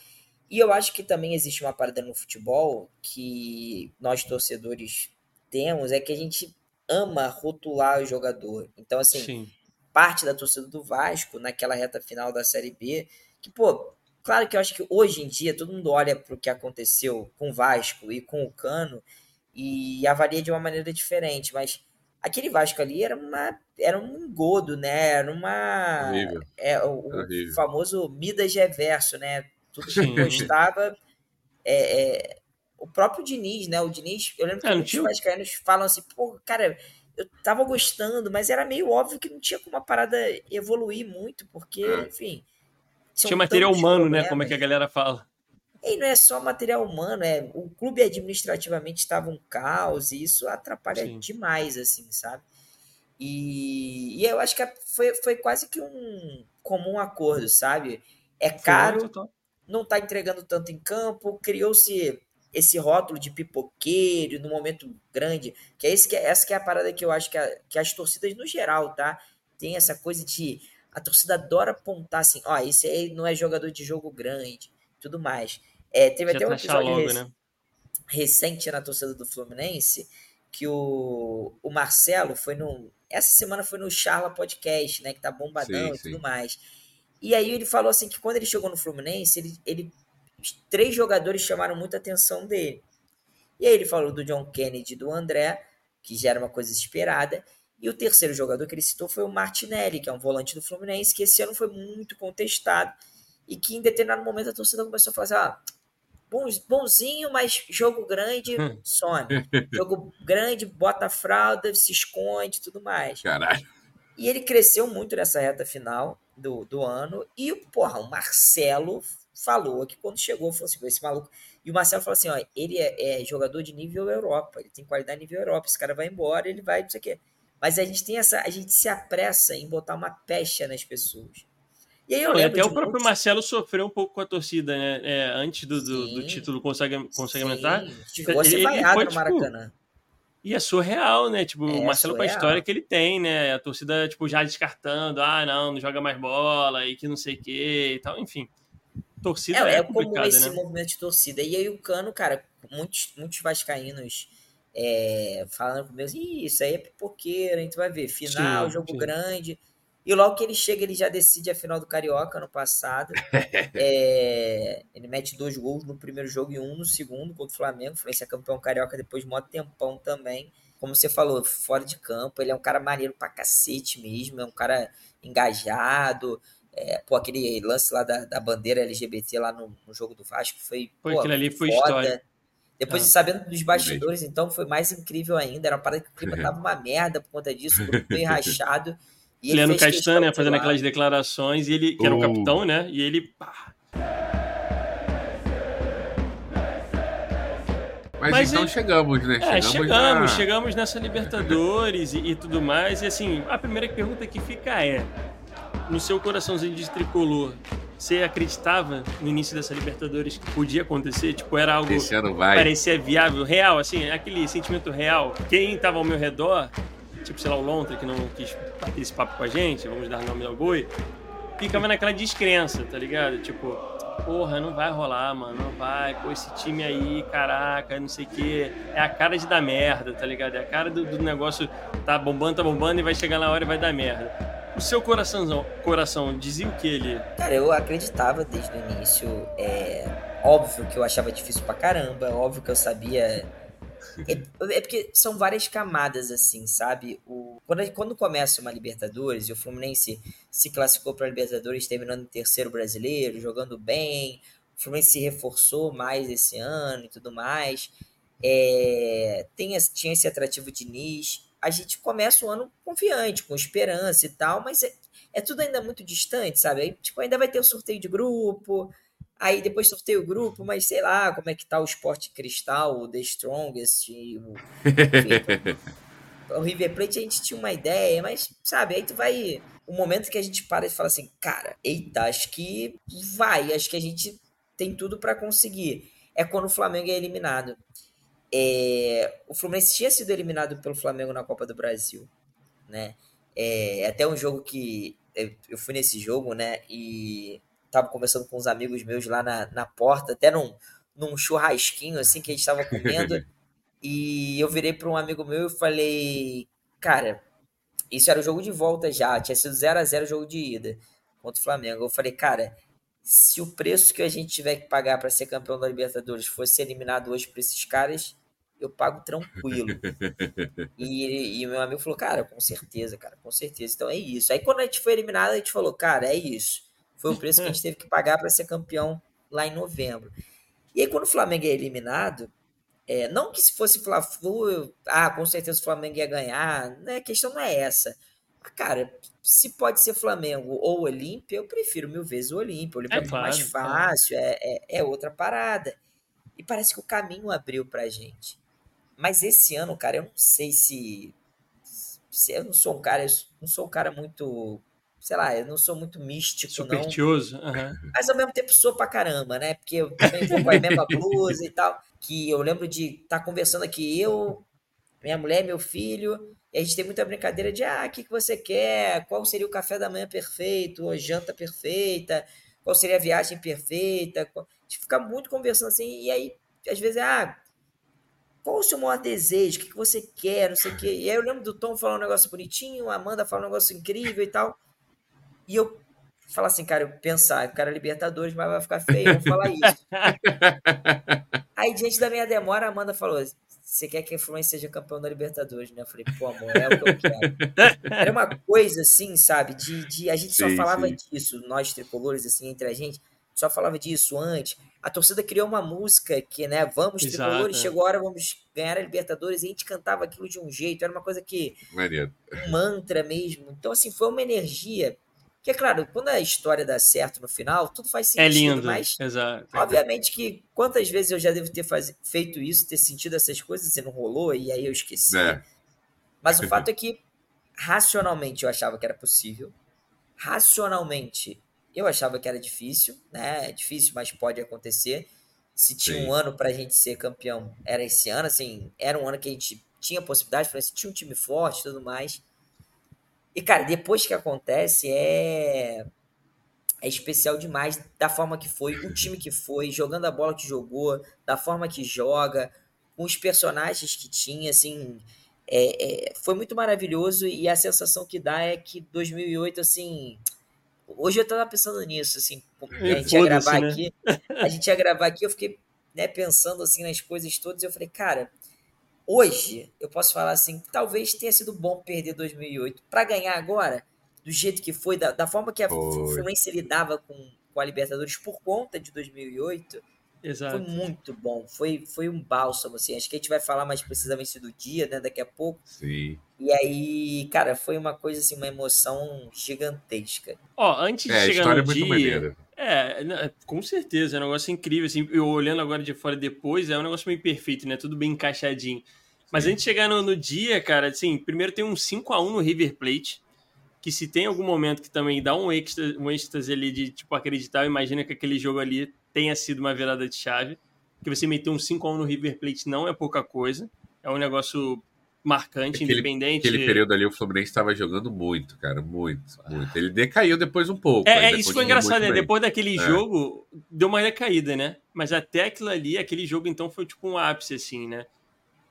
E eu acho que também existe uma parada no futebol que nós torcedores temos, é que a gente ama rotular o jogador. Então, assim, Sim. parte da torcida do Vasco, naquela reta final da Série B, que, pô, claro que eu acho que hoje em dia todo mundo olha para o que aconteceu com o Vasco e com o Cano e avalia de uma maneira diferente, mas aquele Vasco ali era uma era um engodo, né? Era uma horrível. é o, o famoso Midas reverso, né? Tudo que gostava é, é, o próprio Diniz, né? O Diniz, eu lembro que é, os tinha... vascaínos falam assim, pô, cara, eu tava gostando, mas era meio óbvio que não tinha como a parada evoluir muito, porque, é. enfim, tinha material humano, né? Como é que a galera fala. E não é só material humano, é o clube administrativamente estava um caos e isso atrapalha Sim. demais, assim, sabe? E, e eu acho que foi, foi quase que um comum acordo, sabe? É caro, não está entregando tanto em campo, criou-se esse rótulo de pipoqueiro no momento grande, que é esse que é, essa que é a parada que eu acho que, a, que as torcidas no geral, tá? Tem essa coisa de a torcida adora apontar assim, ó, esse aí não é jogador de jogo grande, tudo mais. É, teve Já até um episódio logo, rec né? recente na torcida do Fluminense que o, o Marcelo foi no essa semana foi no Charla Podcast, né, que tá bombadão sim, e tudo sim. mais. E aí ele falou assim que quando ele chegou no Fluminense, ele, ele três jogadores chamaram muita atenção dele. E aí ele falou do John Kennedy do André, que já era uma coisa esperada. E o terceiro jogador que ele citou foi o Martinelli, que é um volante do Fluminense, que esse ano foi muito contestado e que em determinado momento a torcida começou a falar assim, ah, bonzinho, mas jogo grande, hum. some. (laughs) jogo grande, bota a fralda, se esconde tudo mais. Caralho. E ele cresceu muito nessa reta final do, do ano. E, porra, o Marcelo falou que quando chegou, falou assim, esse maluco. E o Marcelo falou assim: ó, ele é, é, jogador de nível Europa, ele tem qualidade nível Europa. Esse cara vai embora, ele vai, não sei o quê. Mas a gente tem essa. A gente se apressa em botar uma pecha nas pessoas. E aí eu lembro. Até o próprio muitos... Marcelo sofreu um pouco com a torcida, né? É, antes do, do, do, título consagamentar. Chegou a ser vaiado no tipo, Maracanã. Tipo, e é surreal, né? Tipo, é, o Marcelo surreal. com a história que ele tem, né? A torcida, tipo, já descartando, ah, não, não joga mais bola e que não sei o quê e tal, enfim torcida é, é, é como esse né? movimento de torcida. E aí o Cano, cara, muitos, muitos vascaínos é, falando comigo assim, isso aí é pipoqueiro, a gente vai ver, final, sim, jogo sim. grande. E logo que ele chega, ele já decide a final do Carioca no passado. (laughs) é, ele mete dois gols no primeiro jogo e um no segundo contra o Flamengo. O Fluminense é campeão carioca depois de mó tempão também. Como você falou, fora de campo, ele é um cara maneiro pra cacete mesmo, é um cara engajado. É, pô, aquele lance lá da, da bandeira LGBT lá no, no jogo do Vasco foi. Foi pô, aquilo ali foi foda. história. Depois, ah, sabendo dos bastidores, então, foi mais incrível ainda. Era uma parada que o clima tava uma merda por conta disso, o grupo bem (laughs) rachado. E Leandro Castanha fazendo aquelas declarações, e ele, que era o uh. capitão, né? E ele. Pá. Mas, Mas então chegamos, né? É, chegamos, chegamos, na... chegamos nessa Libertadores e, e, tudo mais. E assim, a primeira pergunta que fica é: no seu coraçãozinho de tricolor, você acreditava no início dessa Libertadores que podia acontecer? Tipo, era algo que parecia viável, real, assim, aquele sentimento real. Quem estava ao meu redor, tipo, sei lá, o Lontra, que não quis bater esse papo com a gente, vamos dar nome ao boi, ficava naquela descrença, tá ligado? Tipo, porra, não vai rolar, mano, não vai, pô, esse time aí, caraca, não sei o quê, é a cara de dar merda, tá ligado? É a cara do, do negócio, tá bombando, tá bombando e vai chegar na hora e vai dar merda. O seu coração, coração dizia o que ele? Cara, eu acreditava desde o início. É óbvio que eu achava difícil pra caramba, óbvio que eu sabia. É, é porque são várias camadas, assim, sabe? O, quando, quando começa uma Libertadores e o Fluminense se classificou para Libertadores terminando em terceiro brasileiro, jogando bem, o Fluminense se reforçou mais esse ano e tudo mais. É, tem, tinha esse atrativo de Nis a gente começa o ano confiante, com esperança e tal, mas é, é tudo ainda muito distante, sabe? Aí, tipo, ainda vai ter o sorteio de grupo, aí depois sorteio o grupo, mas sei lá como é que tá o Esporte Cristal, o The Strongest, o, o River Plate a gente tinha uma ideia, mas, sabe, aí tu vai... O momento que a gente para e fala assim, cara, eita, acho que vai, acho que a gente tem tudo para conseguir. É quando o Flamengo é eliminado. É, o Fluminense tinha sido eliminado pelo Flamengo na Copa do Brasil, né? É até um jogo que eu fui nesse jogo, né? E tava conversando com uns amigos meus lá na, na porta, até num, num churrasquinho assim que a gente tava comendo. (laughs) e eu virei para um amigo meu e falei, cara, isso era o jogo de volta já, tinha sido 0 a 0 o jogo de ida contra o Flamengo. Eu falei, cara, se o preço que a gente tiver que pagar para ser campeão da Libertadores fosse eliminado hoje por esses caras, eu pago tranquilo. (laughs) e, e meu amigo falou, cara, com certeza, cara, com certeza. Então é isso. Aí quando a gente foi eliminado, a gente falou, cara, é isso. Foi o preço que a gente teve que pagar para ser campeão lá em novembro. E aí quando o Flamengo é eliminado, é, não que se fosse Fla-Flu, ah, com certeza o Flamengo ia ganhar, né? a questão não é essa. Cara, se pode ser Flamengo ou Olímpia, eu prefiro mil vezes o Olímpia. O Olímpia é, é claro, mais fácil, é, é, é, outra parada. E parece que o caminho abriu pra gente. Mas esse ano, cara, eu não sei se. se eu não sou um cara. não sou um cara muito sei lá, eu não sou muito místico, Superstioso. não. Uhum. Mas ao mesmo tempo sou pra caramba, né? Porque eu também vou com a mesma (laughs) blusa e tal. Que eu lembro de estar tá conversando aqui, eu, minha mulher, meu filho, e a gente tem muita brincadeira de ah, o que, que você quer? Qual seria o café da manhã perfeito? Ou janta perfeita? Qual seria a viagem perfeita? A gente fica muito conversando assim, e aí, às vezes, ah, qual o seu maior desejo? O que, que você quer? Não sei o quê. E aí eu lembro do Tom falar um negócio bonitinho, a Amanda falar um negócio incrível e tal. E eu falo assim, cara, eu pensar, o cara é Libertadores, mas vai ficar feio, eu vou falar isso. (laughs) aí, diante da minha demora, a Amanda falou: você quer que a Fluminense seja campeão da Libertadores, né? Eu falei, pô, amor, é o que eu quero. Era uma coisa assim, sabe? De, de a gente sim, só falava sim. disso, nós tricolores, assim, entre a gente, só falava disso antes. A torcida criou uma música que, né, vamos Exato, tricolores, é. chegou a hora, vamos ganhar a Libertadores, e a gente cantava aquilo de um jeito, era uma coisa que. Maria. Um mantra mesmo. Então, assim, foi uma energia porque, é claro, quando a história dá certo no final, tudo faz é sentido. É lindo, mas, exato. Obviamente que quantas vezes eu já devo ter faz... feito isso, ter sentido essas coisas e não rolou, e aí eu esqueci. É. Mas o fato é que, racionalmente, eu achava que era possível. Racionalmente, eu achava que era difícil, né? É difícil, mas pode acontecer. Se tinha Sim. um ano para a gente ser campeão, era esse ano, assim, era um ano que a gente tinha possibilidade, tinha um time forte e tudo mais. E, cara, depois que acontece, é. É especial demais da forma que foi, o time que foi, jogando a bola que jogou, da forma que joga, com os personagens que tinha, assim. É, é, foi muito maravilhoso e a sensação que dá é que 2008, assim. Hoje eu tava pensando nisso, assim. A gente ia gravar né? aqui. A gente ia gravar aqui, eu fiquei né, pensando assim nas coisas todas. E eu falei, cara, hoje, eu posso falar assim, talvez tenha sido bom perder 2008 para ganhar agora, do jeito que foi, da, da forma que a Fluminense lidava com, com a Libertadores por conta de 2008. Exato. Foi muito bom, foi, foi um bálsamo, assim, acho que a gente vai falar mais precisamente do dia, né, daqui a pouco. Sim. E aí, cara, foi uma coisa, assim, uma emoção gigantesca. Ó, antes de é, chegar no é dia... É, né, com certeza, é um negócio incrível, assim, eu olhando agora de fora depois, é um negócio meio perfeito, né, tudo bem encaixadinho. Mas Sim. antes de chegar no, no, dia, cara, assim, primeiro tem um 5 a 1 no River Plate, que se tem algum momento que também dá um êxtase, um êxtase ali de, tipo, acreditar, imagina que aquele jogo ali tenha sido uma virada de chave, que você meter um 5 a 1 no River Plate não é pouca coisa, é um negócio marcante, aquele, independente. Aquele período ali o Fluminense estava jogando muito, cara, muito, muito. Ele decaiu depois um pouco. É, é isso foi engraçado, né? Depois daquele é. jogo, deu uma decaída, né? Mas até aquilo ali, aquele jogo então foi tipo um ápice, assim, né?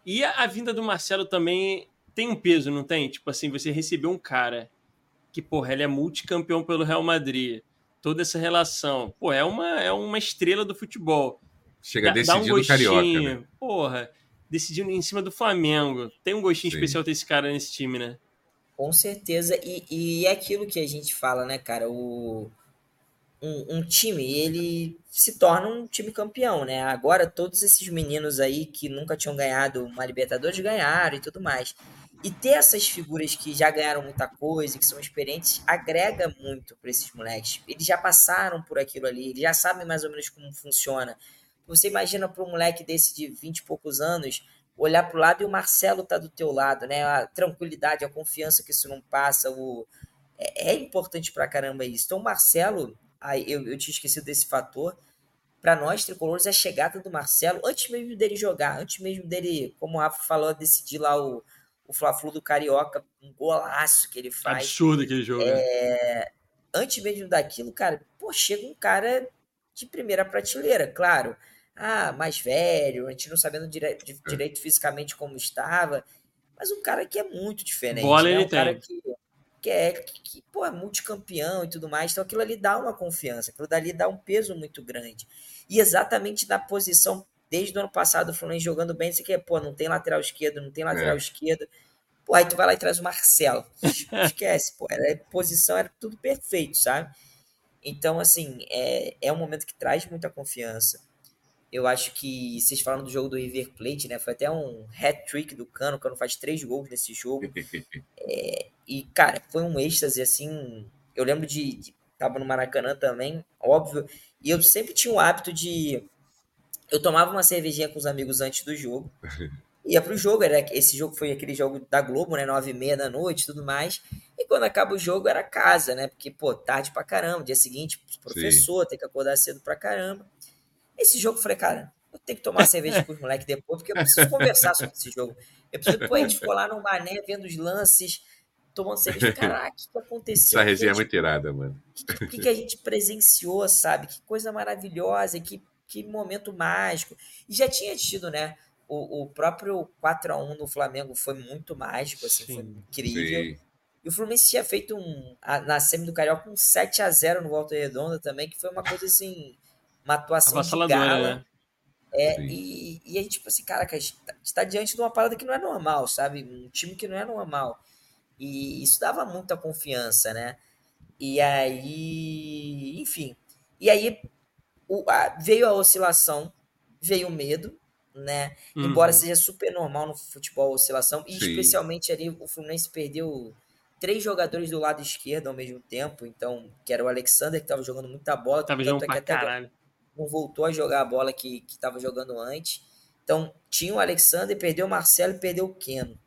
E a, a vinda do Marcelo também tem um peso, não tem? Tipo assim, você recebeu um cara que, porra, ele é multicampeão pelo Real Madrid. Toda essa relação. Pô, é uma, é uma estrela do futebol. Chega decidindo um Carioca, né? Porra decidindo em cima do Flamengo. Tem um gostinho Sim. especial ter esse cara nesse time, né? Com certeza. E, e é aquilo que a gente fala, né, cara? O, um, um, time, ele se torna um time campeão, né? Agora, todos esses meninos aí que nunca tinham ganhado uma Libertadores ganharam e tudo mais. E ter essas figuras que já ganharam muita coisa, que são experientes, agrega muito para esses moleques. Eles já passaram por aquilo ali, eles já sabem mais ou menos como funciona. Você imagina para um moleque desse de 20 e poucos anos olhar para o lado e o Marcelo tá do teu lado, né? A tranquilidade, a confiança que isso não passa, o... é, é importante para caramba isso. Então, o Marcelo, aí eu, eu tinha esquecido desse fator. Para nós, tricolores, a chegada do Marcelo, antes mesmo dele jogar, antes mesmo dele, como o Rafa falou, decidir lá o, o Fla-Flu do Carioca, um golaço que ele faz. Absurdo aquele jogo. Né? É... Antes mesmo daquilo, cara, pô, chega um cara de primeira prateleira, claro ah, mais velho, a gente não sabendo direito, é. direito fisicamente como estava, mas um cara que é muito diferente. Bola né? ele um tem. cara que, que é que, que, pô, é multicampeão e tudo mais, então aquilo ali dá uma confiança, aquilo dali dá um peso muito grande. E exatamente na posição, desde o ano passado, o Fluminense jogando bem, você quer, pô, não tem lateral esquerdo, não tem lateral é. esquerdo. Pô, aí tu vai lá e traz o Marcelo. (laughs) Esquece, pô, era posição, era tudo perfeito, sabe? Então, assim, é, é um momento que traz muita confiança. Eu acho que vocês falaram do jogo do River Plate, né? Foi até um hat-trick do Cano. O Cano faz três gols nesse jogo. (laughs) É, e, cara, foi um êxtase, assim. Eu lembro de, de. Tava no Maracanã também, óbvio. E eu sempre tinha o hábito de. Eu tomava uma cervejinha com os amigos antes do jogo. (laughs) ia pro jogo, era, esse jogo foi aquele jogo da Globo, né, nove e meia da noite e tudo mais, e quando acaba o jogo era casa, né, porque, pô, tarde pra caramba, dia seguinte, professor, Sim. tem que acordar cedo pra caramba. Esse jogo, eu falei, cara, eu tenho que tomar cerveja com os moleques depois, porque eu preciso conversar sobre esse jogo. Eu preciso, pô, a gente ficou lá no Mané, vendo os lances, tomando cerveja, caraca, o que aconteceu? Essa resenha é muito irada, mano. O que, que, a gente presenciou, sabe? Que coisa maravilhosa, que, que momento mágico. E já tinha tido, né, o, o próprio 4 a 1 no Flamengo foi muito mágico, assim, sim, foi incrível. Sim. E o Fluminense tinha feito um na semi do Carioca um 7 a 0 no Volta Redonda também, que foi uma coisa assim, uma atuação de gala. Né? É, e, e a gente, tipo assim, cara, a gente está tá diante de uma parada que não é normal, sabe? Um time que não é normal. E isso dava muita confiança, né? E aí, enfim. E aí o, a, veio a oscilação, veio o medo, né? Uhum. Embora seja super normal no futebol a oscilação, e Sim. especialmente ali o Fluminense perdeu três jogadores do lado esquerdo ao mesmo tempo, então, que era o Alexander, que estava jogando muita bola, tava jogando pra caralho. Não voltou a jogar a bola que estava jogando antes. Então, tinha o Alexander, perdeu o Marcelo e perdeu o Keno.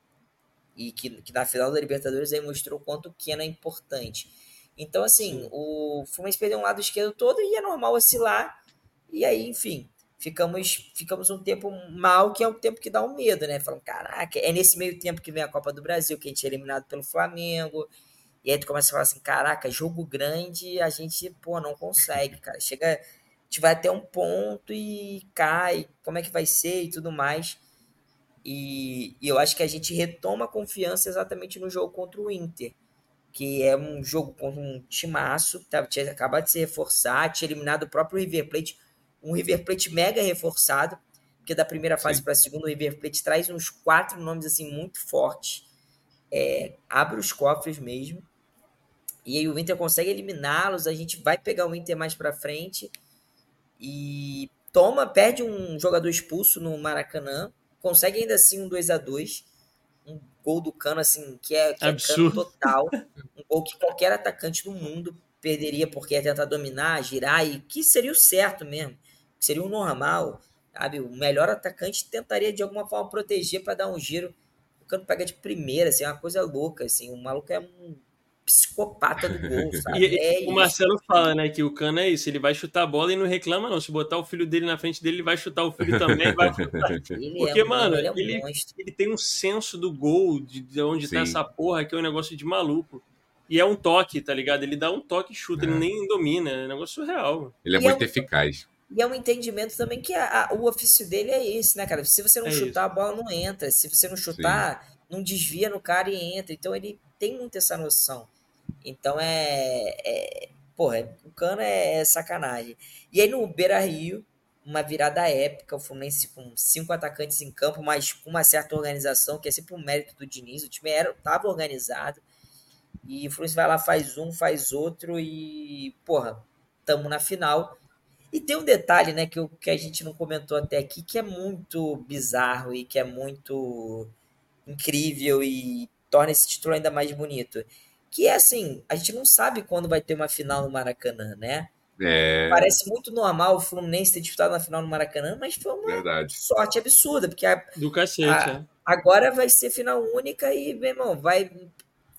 E que, que na final da Libertadores aí mostrou quanto o Keno é importante. Então, assim, Sim. o Fluminense perdeu um lado esquerdo todo e é normal oscilar. E aí, enfim, ficamos ficamos um tempo mal, que é o tempo que dá um medo, né? Falando, caraca, é nesse meio tempo que vem a Copa do Brasil, que a gente é eliminado pelo Flamengo. E aí tu começa a falar assim, caraca, jogo grande, a gente, pô, não consegue, cara. Chega, gente vai até um ponto e cai, como é que vai ser e tudo mais. E, e eu acho que a gente retoma a confiança exatamente no jogo contra o Inter, que é um jogo contra um timaço, que tinha acabado de se reforçar, tinha eliminado o próprio River Plate um River Plate mega reforçado, porque da primeira fase para a segunda o River Plate traz uns quatro nomes assim muito fortes, é, abre os cofres mesmo, e aí o Inter consegue eliminá-los, a gente vai pegar o Inter mais para frente e toma, perde um jogador expulso no Maracanã, consegue ainda assim um 2 a 2 um gol do Cano assim que é, que é cano total, um gol que qualquer atacante do mundo perderia porque ia tentar dominar, girar e que seria o certo mesmo seria o normal, sabe? O melhor atacante tentaria de alguma forma proteger para dar um giro. O Cano pega de primeira, assim, é uma coisa louca, assim. O maluco é um psicopata do gol, (laughs) sabe? E, é o isso. Marcelo fala, né, que o Cano é isso, ele vai chutar a bola e não reclama não, se botar o filho dele na frente dele, ele vai chutar o filho também, vai chutar. (laughs) Ele Porque, é um, mano, ele, é um ele, ele, tem um senso do gol, de, de onde tá Sim. tá essa porra, que é um negócio de maluco. E é um toque, tá ligado? Ele dá um toque e chuta, é. ele nem domina, é um negócio surreal. Ele é e muito é um... eficaz. E é um entendimento também que a, a, o ofício dele é esse, né, cara? Se você não é chutar, isso. a bola não entra. Se você não chutar, Sim. não desvia no cara e entra. Então ele tem muito essa noção. Então é. é porra, o cano é, é sacanagem. E aí no Beira Rio, uma virada épica, o Fluminense com cinco atacantes em campo, mas com uma certa organização, que é sempre um mérito do Diniz. O time era, organizado. E o Fluminense vai lá, faz um, faz outro e, porra, tamo na final. E tem um detalhe, né, que, que a gente não comentou até aqui, que é muito bizarro e que é muito incrível e torna esse título ainda mais bonito. Que é assim, a gente não sabe quando vai ter uma final no Maracanã, né? É... Parece muito normal o Fluminense ter disputado na final no Maracanã, mas foi uma Verdade. sorte absurda, porque a, do cacete, a, é. agora vai ser final única e, meu irmão, vai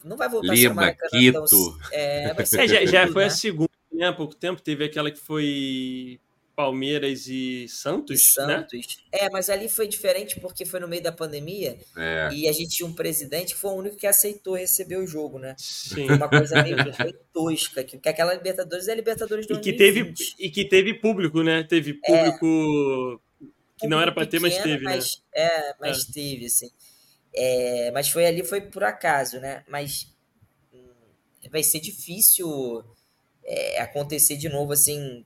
não vai voltar Lima, a ser Maracanã. Quito. Então, é, vai (laughs) ser é, já, já foi né? a segunda né, há pouco tempo, teve aquela que foi Palmeiras e Santos, e né? Santos. Né? É, mas ali foi diferente porque foi no meio da pandemia é. e a gente tinha um presidente que foi o único que aceitou receber o jogo, né? Sim. Foi uma coisa meio tosca, que, que aquela Libertadores é a Libertadores do e que teve E que teve público, né? Teve público é, que não era para ter, mas teve, mas, né? É, mas é. teve, assim. É, mas foi ali, foi por acaso, né? Mas hum, vai ser difícil é, acontecer de novo, assim,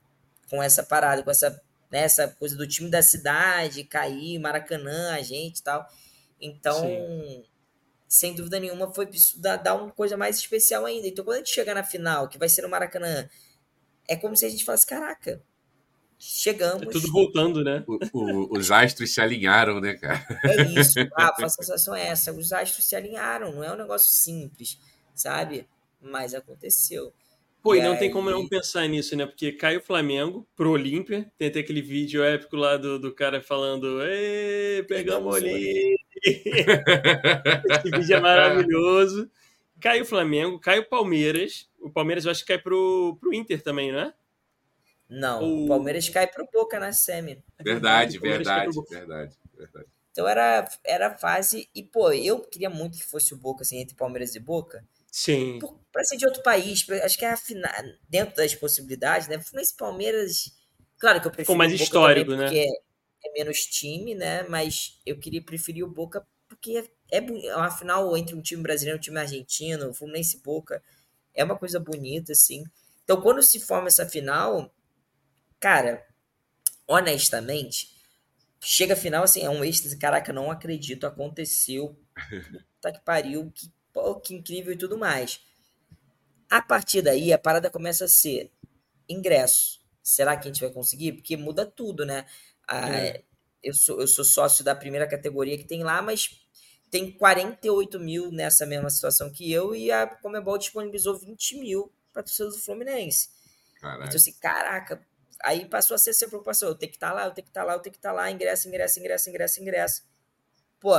com essa parada, com essa, né, essa coisa do time da cidade cair, Maracanã, a gente e tal. Então, Sim. sem dúvida nenhuma, foi dar, dar uma coisa mais especial ainda. Então, quando a gente chegar na final, que vai ser no Maracanã, é como se a gente falasse, caraca, chegamos. É tudo voltando, né? O, o, os astros se alinharam, né, cara? É isso. Ah, a sensação é essa. Os astros se alinharam. Não é um negócio simples, sabe? Mas aconteceu. Pô, e, não aí... tem como não pensar nisso, né? Porque cai o Flamengo pro Olímpia, tem até aquele vídeo épico lá do, do cara falando: Ê, pegamos o Olímpia! (laughs) Esse vídeo é maravilhoso. Cai o Flamengo, cai o Palmeiras. O Palmeiras eu acho que cai pro, pro Inter também, não é? Não, o Palmeiras cai pro Boca na semi. Verdade, verdade, verdade, verdade. Então era, era fase. E, pô, eu queria muito que fosse o Boca, assim, entre Palmeiras e Boca. Sim. Para ser de outro país, pra, acho que é a final, dentro das possibilidades, né? Fluminense Palmeiras. Claro que eu prefiro. Pô, mais histórico, né? Porque é, é, menos time, né? Mas eu queria preferir o Boca porque é, é uma final entre um time brasileiro e um time argentino, Fluminense e Boca. É uma coisa bonita, assim. Então, quando se forma essa final, cara, honestamente, chega a final, assim, é um êxtase. Caraca, não acredito, aconteceu. (laughs) Puta que pariu, que pô, que incrível e tudo mais. A partir daí, a parada começa a ser ingresso. Será que a gente vai conseguir? Porque muda tudo, né? Ah, é. eu, sou, eu sou sócio da primeira categoria que tem lá, mas tem 48 mil nessa mesma situação que eu e a Comebol disponibilizou 20 mil para torcida do Fluminense. Caralho. Então, assim, caraca, aí passou a ser essa preocupação. Eu tenho que estar tá lá, eu tenho que estar tá lá, eu tenho que estar tá lá, ingresso, ingresso, ingresso, ingresso, ingresso pô,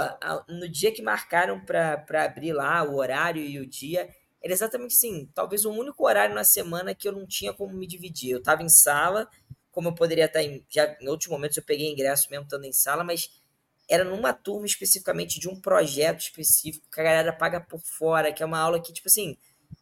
no dia que marcaram para abrir lá o horário e o dia, era exatamente assim, talvez o único horário na semana que eu não tinha como me dividir. Eu estava em sala, como eu poderia estar em. Já em outros momentos eu peguei ingresso mesmo estando em sala, mas era numa turma especificamente de um projeto específico que a galera paga por fora, que é uma aula que, tipo assim,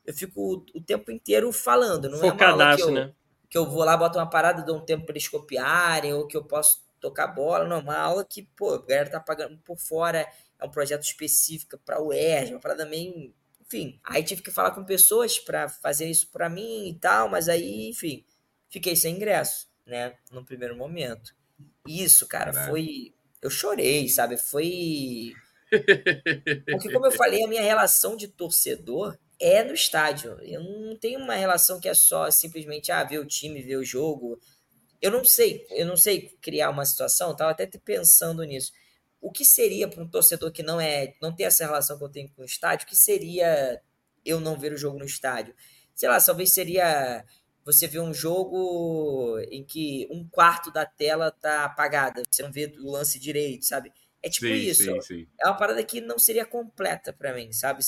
eu fico o, o tempo inteiro falando, não Focadaço, é uma aula que eu, né? que eu vou lá, boto uma parada, dou um tempo para eles copiarem, ou que eu posso tocar bola, não, uma aula que, pô, a galera tá pagando por fora, é um projeto específico para o ERJ, uma parada meio, enfim. Aí tive que falar com pessoas para fazer isso para mim e tal, mas aí, enfim, fiquei sem ingresso, né, no primeiro momento. Isso, cara, foi eu chorei, sabe? Foi (laughs) porque como eu falei, a minha relação de torcedor é no estádio. Eu não tenho uma relação que é só simplesmente ah, ver o time, ver o jogo, eu não sei, eu não sei criar uma situação, estava até pensando nisso. O que seria para um torcedor que não é, não tem essa relação que eu tenho com o estádio, o que seria eu não ver o jogo no estádio? Sei lá, talvez seria você ver um jogo em que um quarto da tela tá apagada, você não vê o lance direito, sabe? É tipo sim, isso. Sim, sim. É uma parada que não seria completa para mim, sabe?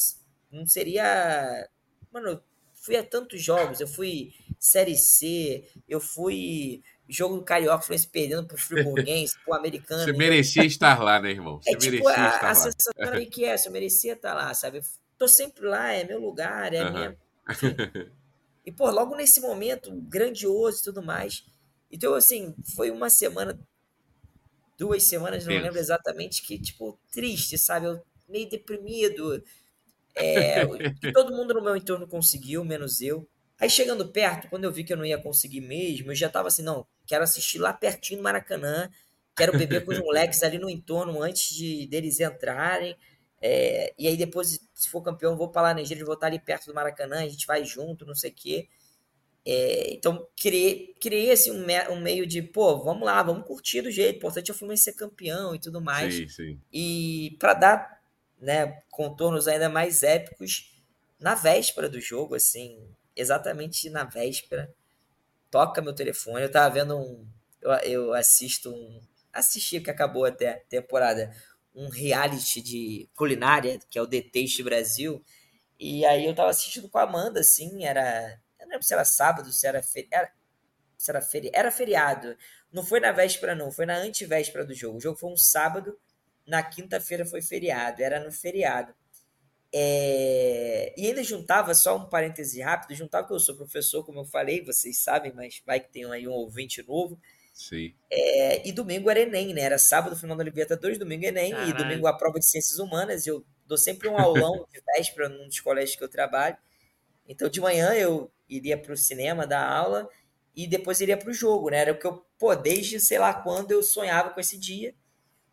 Não seria. Mano, eu fui a tantos jogos, eu fui Série C, eu fui jogo do Carioca, Fluminense perdendo pro Friburguense, pro Americano. Você merecia estar lá, né, irmão? Você é tipo, a, a sensação é que é, eu merecia estar lá, sabe? tô sempre lá, é meu lugar, é uhum. minha. (laughs) e, pô, logo nesse momento, grandioso e tudo mais. Então, assim, foi uma semana, duas semanas, não lembro exatamente, que, tipo, triste, sabe? Eu meio deprimido. É, (laughs) todo mundo no meu entorno conseguiu, menos eu. Aí chegando perto, quando eu vi que eu não ia conseguir mesmo, eu já tava assim, não, quero assistir lá pertinho do Maracanã, quero beber com os (laughs) moleques ali no entorno antes de deles entrarem. É, e aí depois, se for campeão, vou para lá na Nigéria, vou estar ali perto do Maracanã, a gente vai junto, não sei o quê. É, então, criei, criei assim, um, me, um, meio de, pô, vamos lá, vamos curtir do jeito, o importante é o Fluminense ser campeão e tudo mais. Sim, sim. E para dar né, contornos ainda mais épicos, na véspera do jogo, assim, exatamente na véspera, toca meu telefone. Eu tava vendo um. Eu, eu assisto um. Assisti que acabou até a temporada. Um reality de culinária, que é o The Taste Brasil. E aí eu tava assistindo com a Amanda, assim, era. Eu não lembro se era sábado, se era, feri... era... Se era, feri... era feriado. Não foi na véspera, não, foi na antivéspera do jogo. O jogo foi um sábado, na quinta-feira foi feriado, era no feriado. É... E ainda juntava, só um parêntese rápido, juntava que eu sou professor, como eu falei, vocês sabem, mas vai que tem aí um ouvinte novo. Sim. É... E domingo era Enem, né? Era sábado, final da Libertadores, domingo Enem, Caralho. e domingo a prova de Ciências Humanas. Eu dou sempre um aulão de véspera num dos colégios que eu trabalho. Então, de manhã eu iria para o cinema dar aula e depois iria para o jogo, né? Era o que eu, pô, desde sei lá quando eu sonhava com esse dia.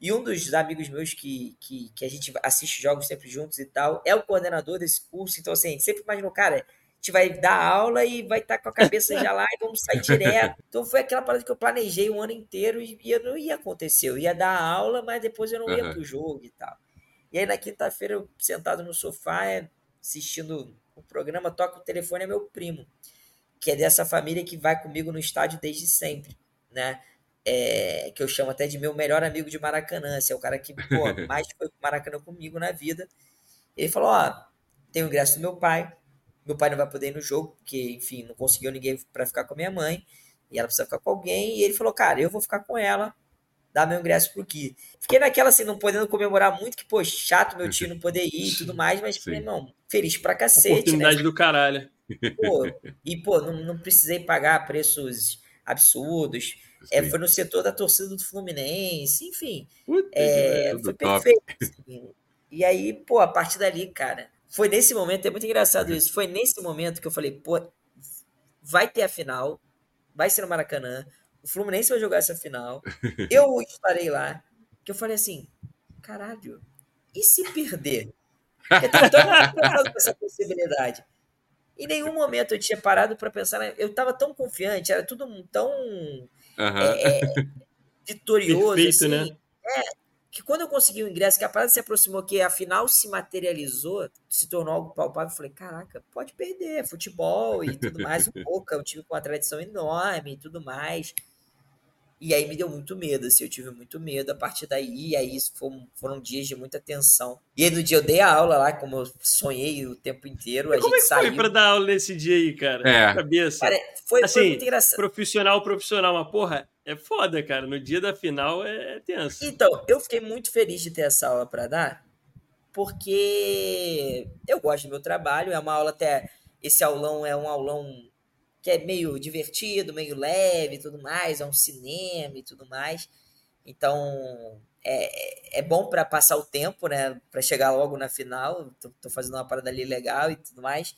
E um dos amigos meus que, que, que a gente assiste jogos sempre juntos e tal, é o coordenador desse curso. Então, assim, a gente sempre imaginou, cara, a gente vai dar aula e vai estar tá com a cabeça já lá e vamos sair (laughs) direto. Então foi aquela parada que eu planejei um ano inteiro e não ia acontecer. Eu ia dar aula, mas depois eu não ia pro jogo e tal. E aí na quinta-feira, eu sentado no sofá, é, assistindo o programa, toca o telefone, é meu primo. que é dessa família que vai comigo no estádio desde sempre, né? É, que eu chamo até de meu melhor amigo de Maracanã, esse é o cara que pô, (laughs) mais foi pro Maracanã comigo na vida. Ele falou: Ó, tem o ingresso do meu pai, meu pai não vai poder ir no jogo, porque, enfim, não conseguiu ninguém para ficar com a minha mãe, e ela precisa ficar com alguém, e ele falou: Cara, eu vou ficar com ela, dá meu ingresso pro Ki. Fiquei naquela assim, não podendo comemorar muito, que, pô, chato meu tio não poder ir e (laughs) tudo mais, mas, meu irmão, feliz pra cacete. Né? Oportunidade né? do caralho. Pô, e, pô, não, não precisei pagar preços absurdos. É, foi no setor da torcida do Fluminense, enfim. Puta, é, foi perfeito. Assim. E aí, pô, a partir dali, cara, foi nesse momento, é muito engraçado isso, foi nesse momento que eu falei, pô, vai ter a final, vai ser no Maracanã, o Fluminense vai jogar essa final, (laughs) eu estarei lá. Que eu falei assim, caralho, e se perder? Eu tava tão com essa possibilidade. Em nenhum momento eu tinha parado para pensar. Eu estava tão confiante, era tudo tão uhum. é, vitorioso. Perfeito, assim, né? É, que quando eu consegui o ingresso, que a parada se aproximou, que a final se materializou, se tornou algo palpável, eu falei, caraca, pode perder, futebol e tudo mais, o (laughs) Boca é um time com uma tradição enorme e tudo mais. E aí me deu muito medo, assim, eu tive muito medo a partir daí, e aí foram, foram dias de muita tensão. E aí no dia eu dei a aula lá, como eu sonhei o tempo inteiro, a como gente é que saiu. foi pra dar aula nesse dia aí, cara? É. Cabeça. Cara, foi, assim, foi muito engraçado. Profissional, profissional, mas porra, é foda, cara. No dia da final é, é tenso. Então, eu fiquei muito feliz de ter essa aula para dar, porque eu gosto do meu trabalho, é uma aula até... Esse aulão é um aulão que é meio divertido, meio leve e tudo mais, é um cinema e tudo mais. Então, é, é bom para passar o tempo, né? Para chegar logo na final. Tô, tô, fazendo uma parada ali legal e tudo mais.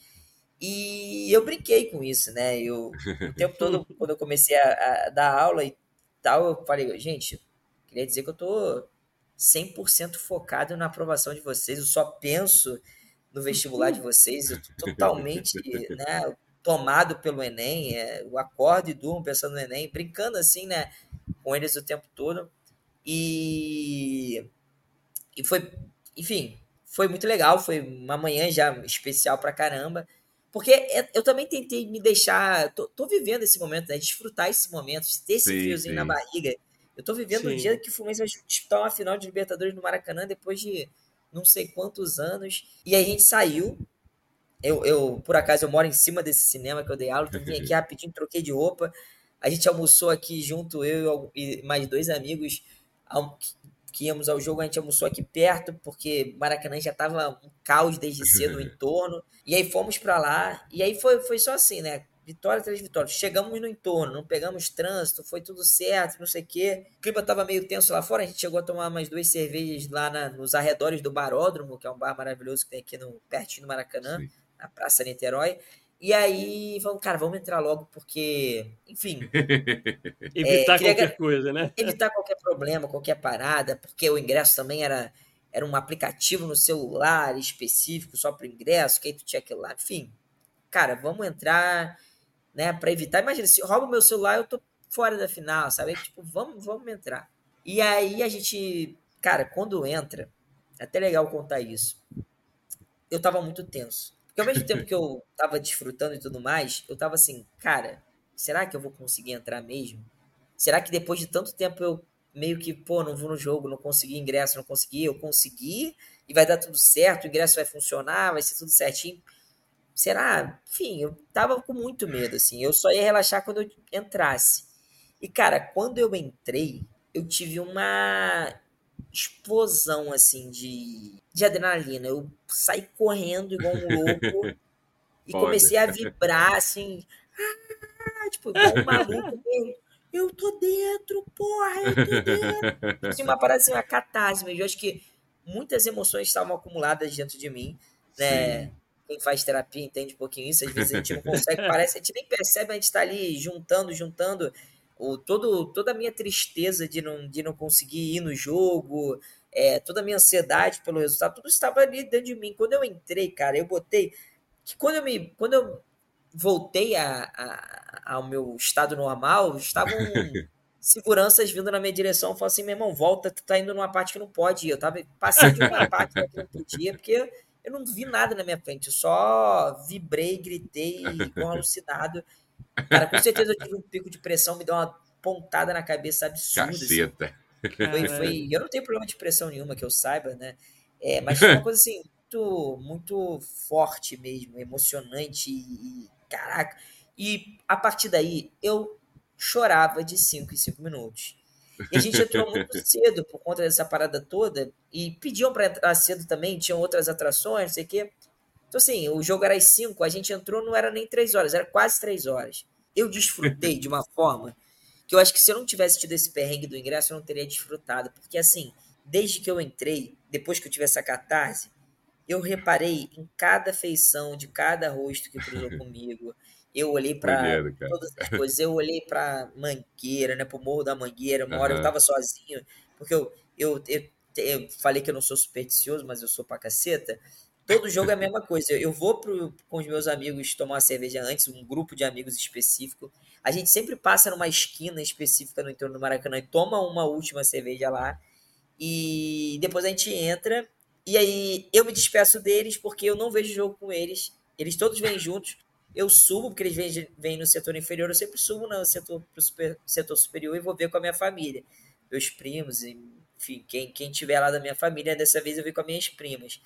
E eu brinquei com isso, né? Eu, o (laughs) tempo todo, quando eu comecei a, a dar aula e tal, eu falei, gente, queria dizer que eu tô 100% focado na aprovação de vocês. Eu só penso no vestibular de vocês. Eu tô totalmente, né? Tomado pelo Enem, é, eu acordo e durmo pensando no Enem, brincando assim, né, com eles o tempo todo. E, e foi, enfim, foi muito legal, foi uma manhã já especial pra caramba. Porque é, eu também tentei me deixar. Tô, tô vivendo esse momento, né? Desfrutar esse momento, ter esse sim, friozinho sim. na barriga. Eu tô vivendo o dia que o Fluminense vai disputar uma final de Libertadores no Maracanã depois de não sei quantos anos. E aí a gente saiu, eu, eu, por acaso, eu moro em cima desse cinema que eu dei aula, então vim aqui (laughs) rapidinho, troquei de roupa. A gente almoçou aqui junto, eu e mais dois amigos que íamos ao jogo, a gente almoçou aqui perto, porque Maracanã já tava um caos desde cedo no (laughs) entorno. E aí fomos para lá, e aí foi, foi só assim, né? Vitória atrás de vitória. Chegamos no entorno, não pegamos trânsito, foi tudo certo, não sei o quê. O clima tava meio tenso lá fora, a gente chegou a tomar mais duas cervejas lá na, nos arredores do Baródromo, que é um bar maravilhoso que tem aqui no, pertinho do Maracanã. Sim na Praça Niterói. E aí, vamos, cara, vamos entrar logo, porque, enfim. (laughs) evitar é, qualquer coisa, né? Evitar qualquer problema, qualquer parada, porque o ingresso também era, era um aplicativo no celular específico só para o ingresso, que aí tu tinha aquilo lá. Enfim, cara, vamos entrar, né, para evitar. Imagina, se rouba o meu celular, eu tô fora da final, sabe? Tipo, vamos, vamos entrar. E aí a gente, cara, quando entra, é até legal contar isso. Eu tava muito tenso. Porque ao mesmo tempo que eu tava desfrutando e tudo mais, eu tava assim, cara, será que eu vou conseguir entrar mesmo? Será que depois de tanto tempo eu meio que, pô, não vou no jogo, não consegui ingresso, não consegui, eu consegui e vai dar tudo certo, o ingresso vai funcionar, vai ser tudo certinho. Será? Enfim, eu tava com muito medo, assim. Eu só ia relaxar quando eu entrasse. E, cara, quando eu entrei, eu tive uma explosão, assim, de, de adrenalina. Eu saí correndo igual um louco (laughs) e Foda. comecei a vibrar, assim, ah, tipo, igual um maluco mesmo. Eu tô dentro, porra, eu tô dentro. Assim, uma parada assim, uma catarse mesmo. Eu acho que muitas emoções estavam acumuladas dentro de mim, né? Sim. Quem faz terapia entende um pouquinho isso. Às vezes a gente não consegue, parece, a gente nem percebe, a gente tá ali juntando, juntando o, todo, toda a minha tristeza de não, de não conseguir ir no jogo, é, toda a minha ansiedade pelo resultado, tudo estava ali dentro de mim. Quando eu entrei, cara, eu botei. Que quando eu me. Quando eu voltei a, a, ao meu estado normal, estavam (laughs) seguranças vindo na minha direção. Falei assim, meu irmão, volta, tu tá indo numa parte que não pode ir. Eu tava passando de uma (laughs) parte que não podia, porque eu não vi nada na minha frente. Eu só vibrei, gritei, com (laughs) alucinado. Cara, com certeza eu tive um pico de pressão, me deu uma pontada na cabeça absurda. Assim. Caceta. Foi, foi, eu não tenho problema de pressão nenhuma que eu saiba, né? É, mas foi uma coisa assim, muito, muito forte mesmo, emocionante e, e caraca. E a partir daí eu chorava de 5 em 5 minutos. E a gente entrou muito (laughs) cedo por conta dessa parada toda e pediam para entrar cedo também, tinham outras atrações, não sei o quê. Então, assim, o jogo era às 5, a gente entrou, não era nem 3 horas, era quase 3 horas. Eu desfrutei de uma (laughs) forma que eu acho que se eu não tivesse tido esse perrengue do ingresso, eu não teria desfrutado. Porque, assim, desde que eu entrei, depois que eu tive essa catarse, eu reparei em cada feição de cada rosto que cruzou (laughs) comigo. Eu olhei para todas as coisas. Eu olhei para Mangueira, né, pro Morro da Mangueira. Uma uhum. hora eu tava sozinho, porque eu, eu, eu, eu, falei que eu não sou supersticioso, mas eu sou pra caceta. Todo jogo é a mesma coisa. Eu vou pro, com os meus amigos tomar uma cerveja antes, um grupo de amigos específico. A gente sempre passa numa esquina específica no entorno do Maracanã e toma uma última cerveja lá. E depois a gente entra. E aí eu me despeço deles porque eu não vejo jogo com eles. Eles todos vêm juntos eu subo, porque eles vêm, vêm no setor inferior, eu sempre subo no setor, pro super, setor superior e vou ver com a minha família. Meus primos, enfim, quem, quem tiver lá da minha família, dessa vez eu vi com as minhas primas.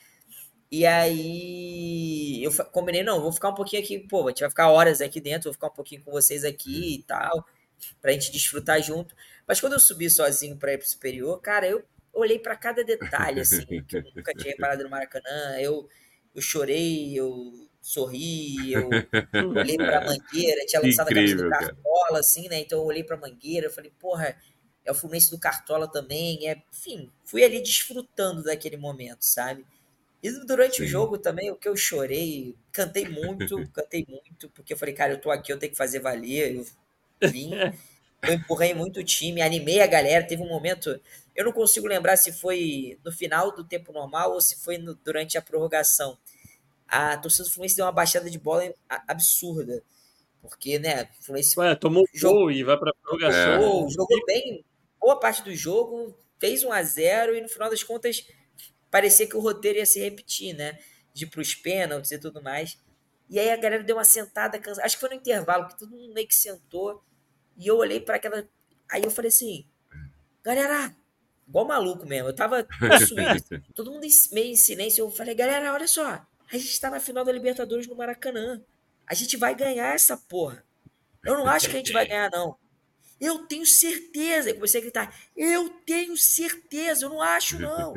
E aí eu combinei, não, vou ficar um pouquinho aqui, pô, a gente vai ficar horas aqui dentro, vou ficar um pouquinho com vocês aqui e tal, pra gente desfrutar junto. Mas quando eu subi sozinho pra ir pro superior, cara, eu olhei para cada detalhe, assim, que eu nunca tinha (laughs) reparado no Maracanã, eu, eu chorei, eu sorri, eu olhei pra (laughs) Mangueira, tinha lançado Incrível, a camisa do Cartola, assim, né? Então eu olhei pra Mangueira, eu falei, porra, é o Fluminense do Cartola também, é, enfim, fui ali desfrutando daquele momento, sabe? E durante Sim. o jogo também, o que eu chorei, cantei muito, (laughs) cantei muito, porque eu falei, cara, eu tô aqui, eu tenho que fazer valer, eu vim, (laughs) eu empurrei muito o time, animei a galera, teve um momento, eu não consigo lembrar se foi no final do tempo normal ou se foi no, durante a prorrogação, a torcida do Fluminense deu uma baixada de bola absurda. Porque, né, o Fluminense. Ué, tomou jogou, gol e vai pra prorrogação. É. Jogou bem boa parte do jogo, fez 1 a 0 e no final das contas parecia que o roteiro ia se repetir, né? De ir pros pênaltis e tudo mais. E aí a galera deu uma sentada, cansada. acho que foi no intervalo, que todo mundo meio que sentou. E eu olhei para aquela. Aí eu falei assim: galera, igual maluco mesmo, eu tava possuído. (laughs) todo mundo meio em silêncio. Eu falei: galera, olha só, a gente está na final da Libertadores no Maracanã. A gente vai ganhar essa porra. Eu não acho que a gente vai ganhar, não. Eu tenho certeza. Eu comecei a gritar: Eu tenho certeza, eu não acho, não.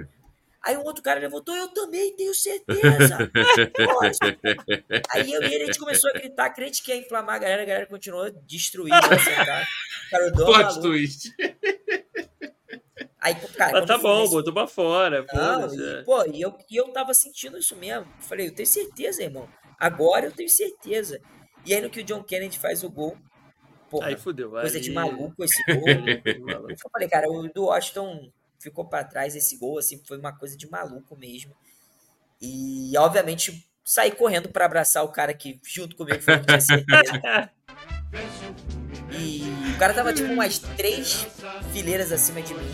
Aí um outro cara levantou, eu também tenho certeza. (laughs) Aí eu e ele, a gente começou a gritar, crente que ia inflamar a galera, a galera continuou destruindo. Cara, cara, Plot twist. Aí, cara, Mas tá bom, botou pra fora. Não, e, é. pô, e eu, e eu tava sentindo isso mesmo. Falei, eu tenho certeza, irmão. Agora eu tenho certeza. E aí no que o John Kennedy faz o gol. Porra, aí fudeu, coisa aí... de maluco esse (laughs) gol. eu falei, cara, o do Washington ficou para trás esse gol, assim, foi uma coisa de maluco mesmo. E obviamente saí correndo para abraçar o cara que junto comigo falou que tinha certeza. E o cara tava tipo umas três fileiras acima de mim,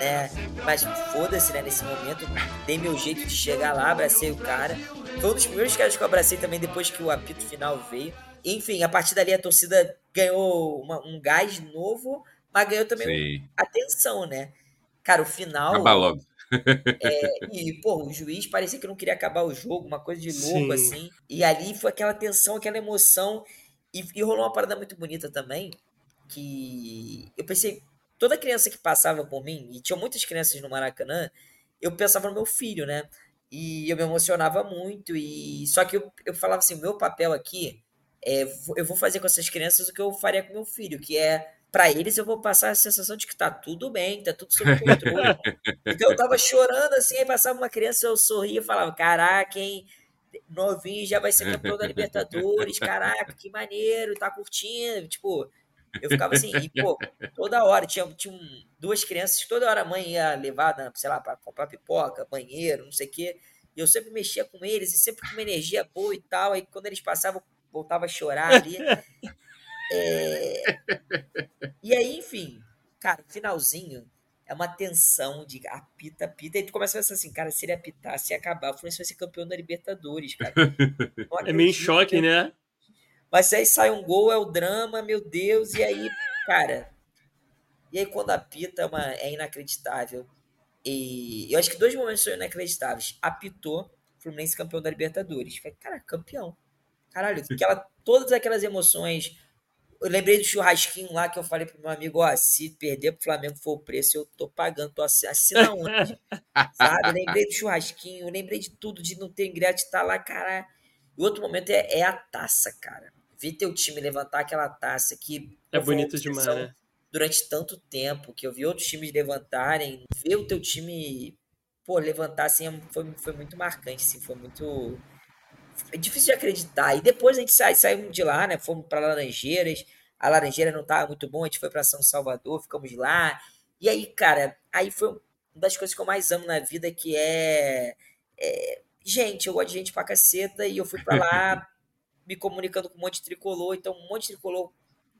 né? Mas foda-se, né? Nesse momento, dei meu jeito de chegar lá, abracei o cara. Foi um dos primeiros caras que eu abracei também depois que o apito final veio. Enfim, a partir dali a torcida ganhou uma, um gás novo, mas ganhou também Sim. atenção, né? Cara, o final. Acaba logo. É, e, pô, o juiz parecia que não queria acabar o jogo, uma coisa de louco, Sim. assim. E ali foi aquela tensão, aquela emoção. E, e rolou uma parada muito bonita também, que eu pensei, toda criança que passava por mim, e tinha muitas crianças no Maracanã, eu pensava no meu filho, né? E eu me emocionava muito, e só que eu, eu falava assim, o meu papel aqui é eu vou fazer com essas crianças o que eu faria com meu filho, que é para eles eu vou passar a sensação de que tá tudo bem, tá tudo sob controle. então eu tava chorando assim, aí passava uma criança, eu sorria e falava: "Caraca, hein? novinho já vai ser campeão da Libertadores, caraca, que maneiro, tá curtindo, tipo, eu ficava assim, e, pô, toda hora, tinha, tinha duas crianças, toda hora a mãe ia levar, sei lá, para comprar pipoca, banheiro, não sei o quê, e eu sempre mexia com eles, e sempre com uma energia boa e tal, aí quando eles passavam, voltava a chorar ali. É... E aí, enfim, cara, finalzinho, é uma tensão de apita, apita. E tu começa a pensar assim, cara, se ele apitar, se acabar, o Fluminense vai ser campeão da Libertadores, cara. (laughs) é meio choque, né? Mas aí sai um gol, é o drama, meu Deus, e aí, cara. E aí quando apita é, uma, é inacreditável. E eu acho que dois momentos são inacreditáveis. Apitou, Fluminense campeão da Libertadores. Falei, cara, campeão. Caralho, aquela, todas aquelas emoções. Eu lembrei do churrasquinho lá que eu falei pro meu amigo, ó, se perder pro Flamengo for o preço, eu tô pagando, tô assina onde? (laughs) Sabe? Eu lembrei do churrasquinho, eu lembrei de tudo, de não ter ingresso, de estar tá lá, cara. E outro momento é, é a taça, cara. Ver teu time levantar aquela taça que. É bonito demais, né? Durante tanto tempo, que eu vi outros times levantarem, ver o teu time, pô, levantar assim, é, foi, foi muito marcante, assim, foi muito. É difícil de acreditar. E depois a gente sai, saímos de lá, né? Fomos para Laranjeiras. A Laranjeira não tava muito bom, a gente foi para São Salvador, ficamos lá. E aí, cara, aí foi uma das coisas que eu mais amo na vida, que é, é gente, eu gosto de gente pra caceta, e eu fui para lá (laughs) me comunicando com um monte de tricolor, então um monte de tricolor.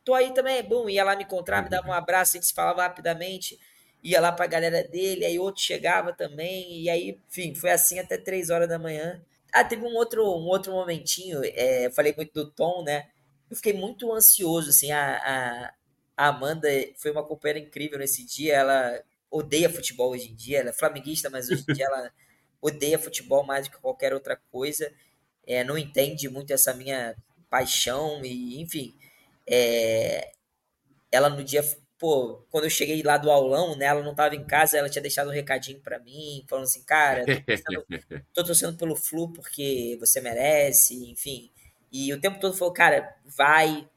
Tô aí também, bom, ia lá me encontrar, me dava um abraço, a gente se falava rapidamente, ia lá pra galera dele, aí outro chegava também, e aí, enfim, foi assim até três horas da manhã. Ah, teve um outro, um outro momentinho, é, eu falei muito do Tom, né? Eu fiquei muito ansioso, assim, a, a, a Amanda foi uma companheira incrível nesse dia, ela odeia futebol hoje em dia, ela é flamenguista, mas hoje em dia ela odeia futebol mais do que qualquer outra coisa é, não entende muito essa minha paixão e enfim é, ela no dia pô quando eu cheguei lá do aulão né ela não estava em casa ela tinha deixado um recadinho para mim falando assim cara tô torcendo, (laughs) tô torcendo pelo flu porque você merece enfim e o tempo todo falou cara vai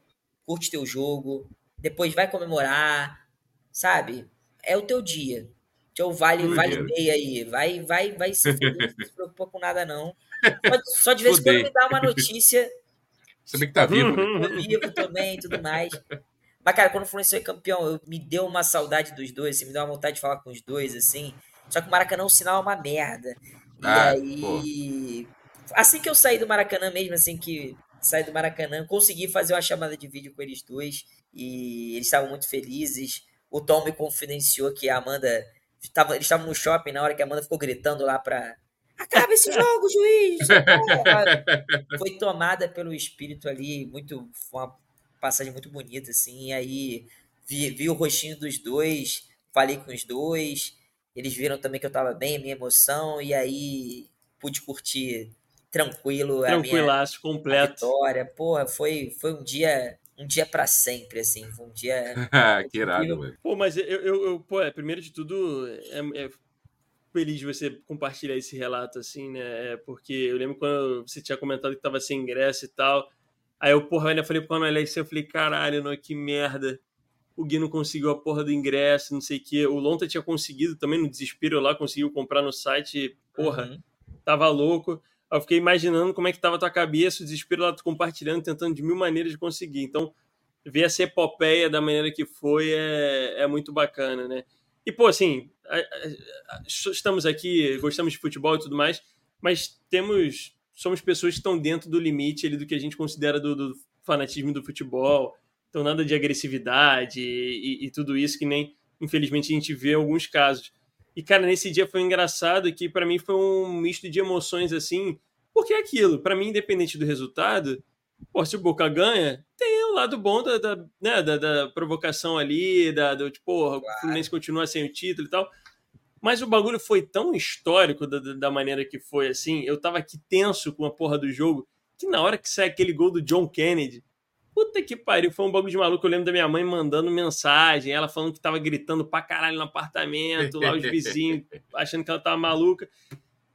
curte teu jogo depois vai comemorar sabe é o teu dia teu vale vale meia aí vai vai vai se feliz, não se preocupa com nada não só, só de vez em quando me dá uma notícia. Você vê que tá vivo. Né? Tô vivo também e tudo mais. Mas, cara, quando o Fluminense foi campeão, eu, me deu uma saudade dos dois, assim, me deu uma vontade de falar com os dois, assim. Só que o Maracanã, o sinal é uma merda. E ah, aí. Pô. Assim que eu saí do Maracanã mesmo, assim que saí do Maracanã, consegui fazer uma chamada de vídeo com eles dois. E eles estavam muito felizes. O Tom me confidenciou que a Amanda. Tava, eles estavam no shopping na hora que a Amanda ficou gritando lá pra, Acaba esse jogo, juiz! (laughs) Foi tomada pelo espírito ali, muito. Uma passagem muito bonita, assim. E aí vi, vi o rostinho dos dois, falei com os dois. Eles viram também que eu tava bem, a minha emoção, e aí pude curtir tranquilo Tranquilaço, a minha completo. A vitória. Porra, foi, foi um dia um dia para sempre, assim, foi um dia. (laughs) que irado, mano. Pô, mas eu, eu, eu, pô, é, primeiro de tudo, é, é feliz de você compartilhar esse relato, assim, né? É, porque eu lembro quando você tinha comentado que tava sem ingresso e tal. Aí eu, porra, ainda falei pro Alex, eu falei, caralho, não, que merda. O Gui não conseguiu a porra do ingresso, não sei o quê. O Lonta tinha conseguido também, no desespero lá, conseguiu comprar no site, porra, uhum. tava louco. Aí eu fiquei imaginando como é que tava a tua cabeça, o desespero lá, compartilhando, tentando de mil maneiras de conseguir. Então, ver essa epopeia da maneira que foi é, é muito bacana, né? E, pô, assim, estamos aqui, gostamos de futebol e tudo mais, mas temos somos pessoas que estão dentro do limite ali, do que a gente considera do, do fanatismo do futebol. Então, nada de agressividade e, e, tudo isso que nem, infelizmente, a gente vê em alguns casos. E, cara, nesse dia foi engraçado que para mim foi um misto de emoções assim, porque é aquilo, para mim, independente do resultado, pô, se o Boca ganha, tem o lado bom da, da, né, da, da provocação ali, da, do tipo, porra, o Fluminense continua sem o título e tal. Mas o bagulho foi tão histórico da, da maneira que foi, assim. Eu tava aqui tenso com a porra do jogo, que na hora que sai aquele gol do John Kennedy, puta que pariu, foi um bagulho de maluco. Eu lembro da minha mãe mandando mensagem, ela falando que tava gritando pra caralho no apartamento, lá os vizinhos (laughs) achando que ela tava maluca.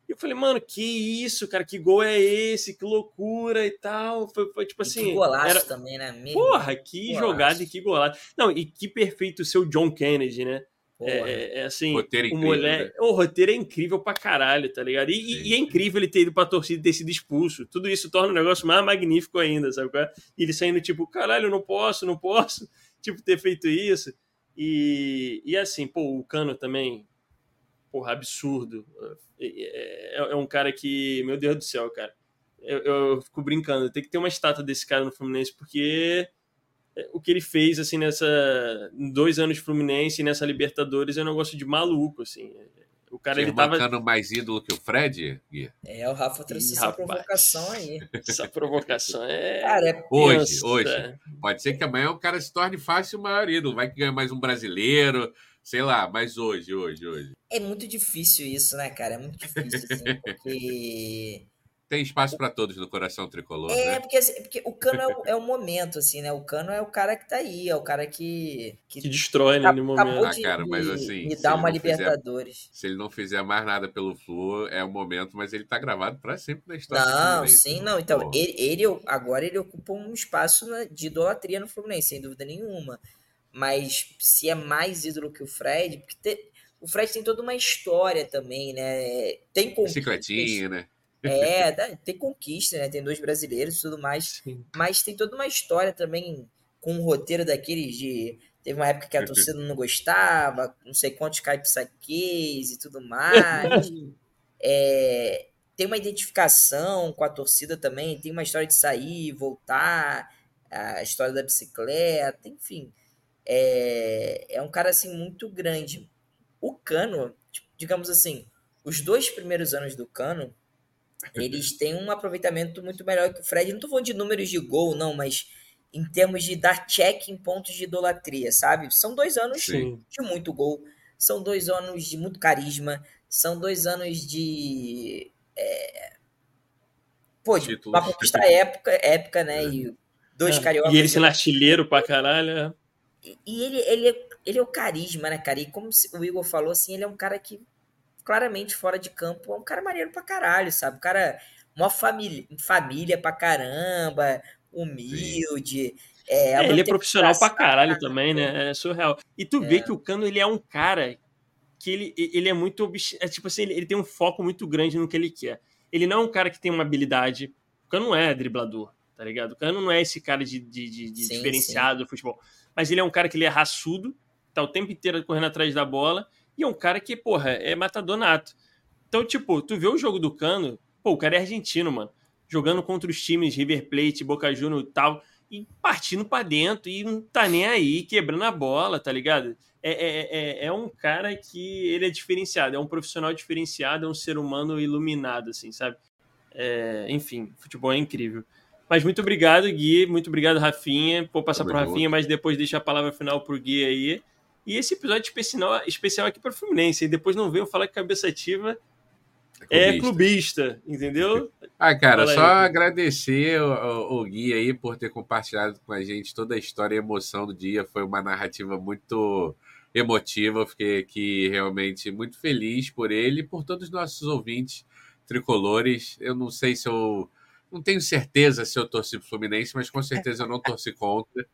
E eu falei, mano, que isso, cara, que gol é esse? Que loucura e tal. Foi, foi tipo assim. E que golaço era... também, né? Mesmo. Porra, que golaço. jogada e que golaço. Não, e que perfeito o seu John Kennedy, né? É, é, é, assim, roteiro o, moleque, né? o roteiro é incrível pra caralho, tá ligado? E, e, é incrível ele ter ido pra torcida e ter sido expulso. Tudo isso torna o negócio mais magnífico ainda, sabe? E ele saindo tipo, caralho, não posso, não posso, (laughs) tipo, ter feito isso. E, e assim, pô, o Cano também, porra, absurdo. É, é, é, um cara que, meu Deus do céu, cara. Eu, eu fico brincando, tem que ter uma estátua desse cara no Fluminense, porque é, o que ele fez, assim, nessa. dois anos de Fluminense e nessa Libertadores é um negócio de maluco, assim. O cara ele tava marcando mais ídolo que o Fred, Gui? É, o Rafa trouxe essa provocação aí. Essa provocação é. Cara, é hoje, hoje. Pode ser que amanhã o cara se torne fácil o maior ídolo. Vai que ganha mais um brasileiro, sei lá, mas hoje, hoje, hoje. É muito difícil isso, né, cara? É muito difícil, assim, porque tem espaço para todos no coração tricolor. É, né? porque, assim, porque o Cano é o, é o, momento, assim, né? O Cano é o cara que tá aí, é o cara que. Que, que destrói, né, no momento. Ah, cara, mas assim. Me dá uma Libertadores. Fizer, se ele não fizer mais nada pelo Flu, é o momento, mas ele tá gravado para sempre na história Não, sim, não. Então, ele, ele, agora ele ocupa um espaço de idolatria no Fluminense, sem dúvida nenhuma. Mas se é mais ídolo que o Fred, porque te, o Fred tem toda uma história também, né? Tem Bicicletinha, né? É, (laughs) tem conquista, né? Tem dois brasileiros e tudo mais. Sim. Mas tem toda uma história também com um roteiro daqueles de. Teve uma época que a torcida não gostava, não sei quantos caipsaquês e tudo mais. (laughs) é, tem uma identificação com a torcida também, tem uma história de sair, voltar, a história da bicicleta, enfim. É, é um cara assim muito grande. O Cano, digamos assim, os dois primeiros anos do Cano eles têm um aproveitamento muito melhor que o Fred. Não tô falando de números de gol, não, mas em termos de dar check em pontos de idolatria, sabe? São dois anos Sim. de muito gol, são dois anos de muito carisma, são dois anos de. É... Pô, de uma conquista época, época, né? É. E dois é. cariocas. E ele sendo artilheiro pra caralho. É. E, e ele, ele, é, ele é o carisma, né, cara? E como o Igor falou, assim, ele é um cara que claramente fora de campo é um cara maneiro pra caralho, sabe? Um cara, uma família, família pra caramba, humilde. É, é, ele é profissional pra caralho também, né? É surreal. E tu é. vê que o Cano, ele é um cara que ele, ele é muito. É, tipo assim, ele, ele, tem um foco muito grande no que ele quer. Ele não é um cara que tem uma habilidade. O Cano não é driblador, tá ligado? O Cano não é esse cara de, de, de, de sim, diferenciado sim. do futebol. Mas ele é um cara que ele é raçudo, tá o tempo inteiro correndo atrás da bola e é um cara que, porra, é matador nato. Então, tipo, tu vê o jogo do Cano, pô, o cara é argentino, mano. Jogando contra os times River Plate, Boca Juniors e tal, e partindo para dentro, e não tá nem aí, quebrando a bola, tá ligado? É, é, é, é, um cara que ele é diferenciado, é um profissional diferenciado, é um ser humano iluminado, assim, sabe? É, enfim, futebol é incrível. Mas muito obrigado, Gui. Muito obrigado, Rafinha. Vou passar para Rafinha, mas depois deixa a palavra final pro Gui aí. E esse episódio especial, especial aqui para Fluminense. E depois não venham falar que cabeça ativa é clubista, é clubista entendeu? Ah, cara, só agradecer o, o, Gui aí por ter compartilhado com a gente toda a história e emoção do dia. Foi uma narrativa muito emotiva. Eu fiquei aqui realmente muito feliz por ele e por todos os nossos ouvintes tricolores. Eu não sei se eu não tenho certeza se eu torci pro Fluminense, mas com certeza eu não (laughs) torci contra.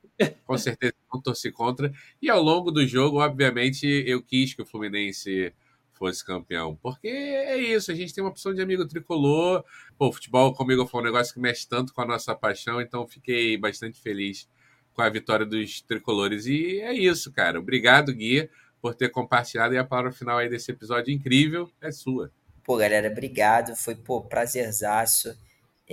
Com certeza eu não torci contra. E ao longo do jogo, obviamente, eu quis que o Fluminense fosse campeão. Porque é isso, a gente tem uma opção de amigo tricolor. Pô, o futebol comigo foi um negócio que mexe tanto com a nossa paixão, então fiquei bastante feliz com a vitória dos tricolores. E é isso, cara. Obrigado, Gui, por ter compartilhado. E a palavra final aí desse episódio incrível é sua. Pô, galera, obrigado. Foi, pô, prazerzaço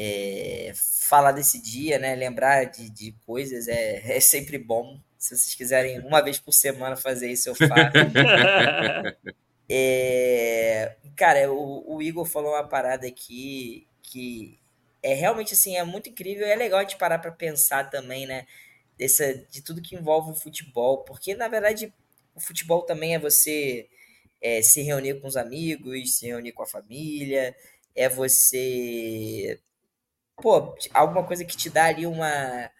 é, falar desse dia, né? Lembrar de, de coisas é, (laughs) é sempre bom. Se vocês quiserem uma vez por semana fazer isso, eu faço. (laughs) é, cara, o, o, Igor falou uma parada aqui que é realmente assim, é muito incrível e é legal de parar para pensar também, né? Dessa, de tudo que envolve o futebol, porque na verdade o futebol também é você é, se reunir com os amigos, se reunir com a família, é você pô, alguma coisa que te dá ali uma,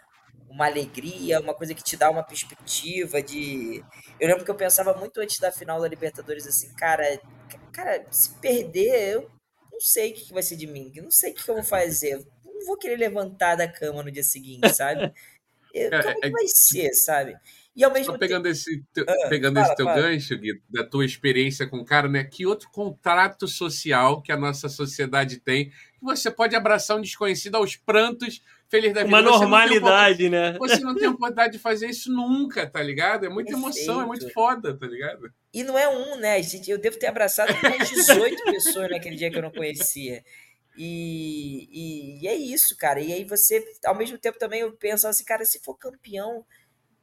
uma alegria, uma coisa que te dá uma perspectiva de. Eu lembro que eu pensava muito antes da final da Libertadores assim, cara, cara, se perder, eu não sei o que vai ser de mim, não sei o que eu vou fazer. Não vou querer levantar da cama no dia seguinte, sabe? (laughs) Eu, como é, é, vai ser, sabe? E ao mesmo Só pegando tempo... esse, teu, ah, pegando fala, esse teu fala. gancho, Gui, da tua experiência com o cara, né? Que outro contrato social que a nossa sociedade tem que você pode abraçar um desconhecido aos prantos, feliz da vida. Uma normalidade, né? Você não tem (laughs) oportunidade de fazer isso nunca, tá ligado? É muita Perfeito. emoção, é muito foda, tá ligado? E não é um, né? Eu devo ter abraçado mais 18 (laughs) pessoas naquele dia que eu não conhecia. E, e, e, é isso, cara. E aí você, ao mesmo tempo, também eu penso assim, cara, se for campeão,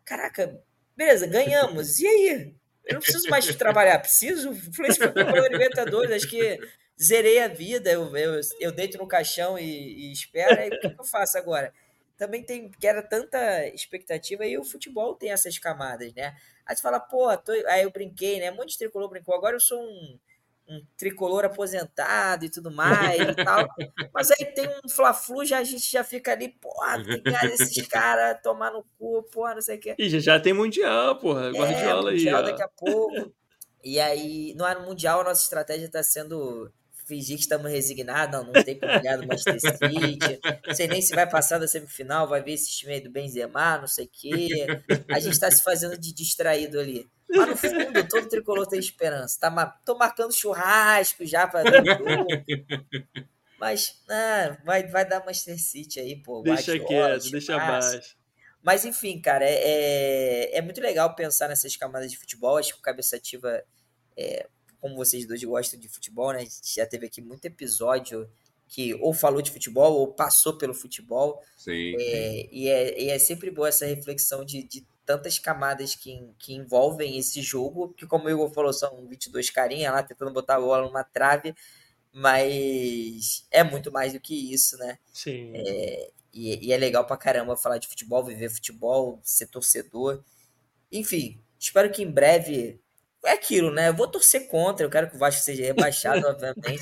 caraca, beleza, ganhamos. E aí? eu não preciso mais trabalhar, preciso. Fluminense foi campeão Libertadores, acho que zerei a vida, eu, eu, eu deito no caixão e, e espero, aí o que, que eu faço agora? Também tem, que era tanta expectativa, e o futebol tem essas camadas, né? Aí você fala, pô, tô... aí eu brinquei, né? Um monte de tricolor brincou, agora eu sou um um tricolor aposentado e tudo mais e tal. Mas aí tem um Fla-Flu, já, a gente já fica ali, porra, tem que ganhar esses (laughs) caras, tomar no cu, porra, não sei o quê. E já, tem Mundial, porra, Guardiola é, mundial aí. daqui a pouco. E aí, no ano Mundial, a nossa estratégia está sendo fingir que estamos resignados, não, não tem como ganhar do Manchester City, não sei nem se vai passar da semifinal, vai ver esse time aí do Benzema, não sei o quê. A gente está se fazendo de distraído ali. Mas no fundo, todo tricolor tem esperança. Tá, tô marcando churrasco já para ver o Mas ah, vai, vai dar Manchester City aí, pô. Deixa quieto, deixa abaixo. Mas enfim, cara, é, é, é, muito legal pensar nessas camadas de futebol. Acho que o Cabeça Ativa, é, como vocês dois gostam de futebol, né? A gente já teve aqui muito episódio que ou falou de futebol ou passou pelo futebol. Sim. É, e, é, e é sempre boa essa reflexão de, de tantas camadas que, que envolvem esse jogo, que como o Igor falou, são 22 carinhas lá tentando botar a bola numa trave, mas é muito mais do que isso, né? Sim. É, e, e, é legal pra caramba falar de futebol, viver futebol, ser torcedor. Enfim, espero que em breve é aquilo, né? Eu vou torcer contra, eu quero que o Vasco seja rebaixado, (laughs) obviamente.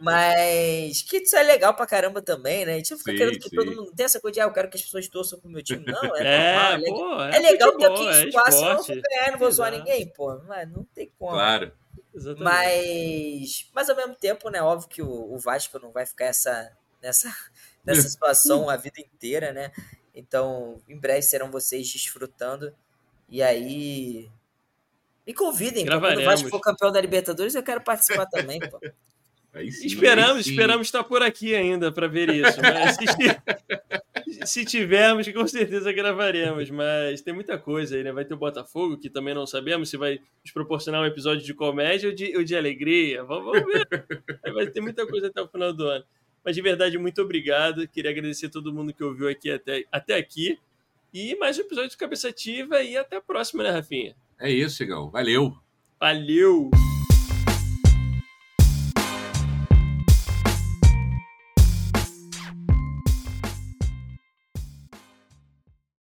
Mas que isso é legal pra caramba também, né? A gente fica sim, querendo que sim. todo mundo. Tem essa coisa de, ah, eu quero que as pessoas torçam pro meu time. Não, é, (laughs) é normal. Pô, é, é, legal ter aqui espaço, é não vou ganhar, não vou zoar ninguém, pô. Não, não tem como. Claro. Exatamente. Mas, mas ao mesmo tempo, né? Óbvio que o, o Vasco não vai ficar essa, nessa, (laughs) nessa situação a vida inteira, né? Então, em breve serão vocês desfrutando. E aí, me convidem, quando o Vasco for campeão da Libertadores, eu quero participar também, pô. (laughs) Sim, esperamos, esperamos estar por aqui ainda para ver isso. Mas se, (laughs) se, tivermos, com certeza gravaremos. Mas tem muita coisa aí, né? Vai ter o Botafogo, que também não sabemos se vai nos proporcionar um episódio de comédia ou de, ou de alegria. Vamos, vamos ver. Vai ter muita coisa até o final do ano. Mas de verdade, muito obrigado. Queria agradecer a todo mundo que ouviu aqui até, até aqui. E mais um episódio de Cabeça Ativa e até a próxima, né, Rafinha? É isso, Igão. Valeu. Valeu.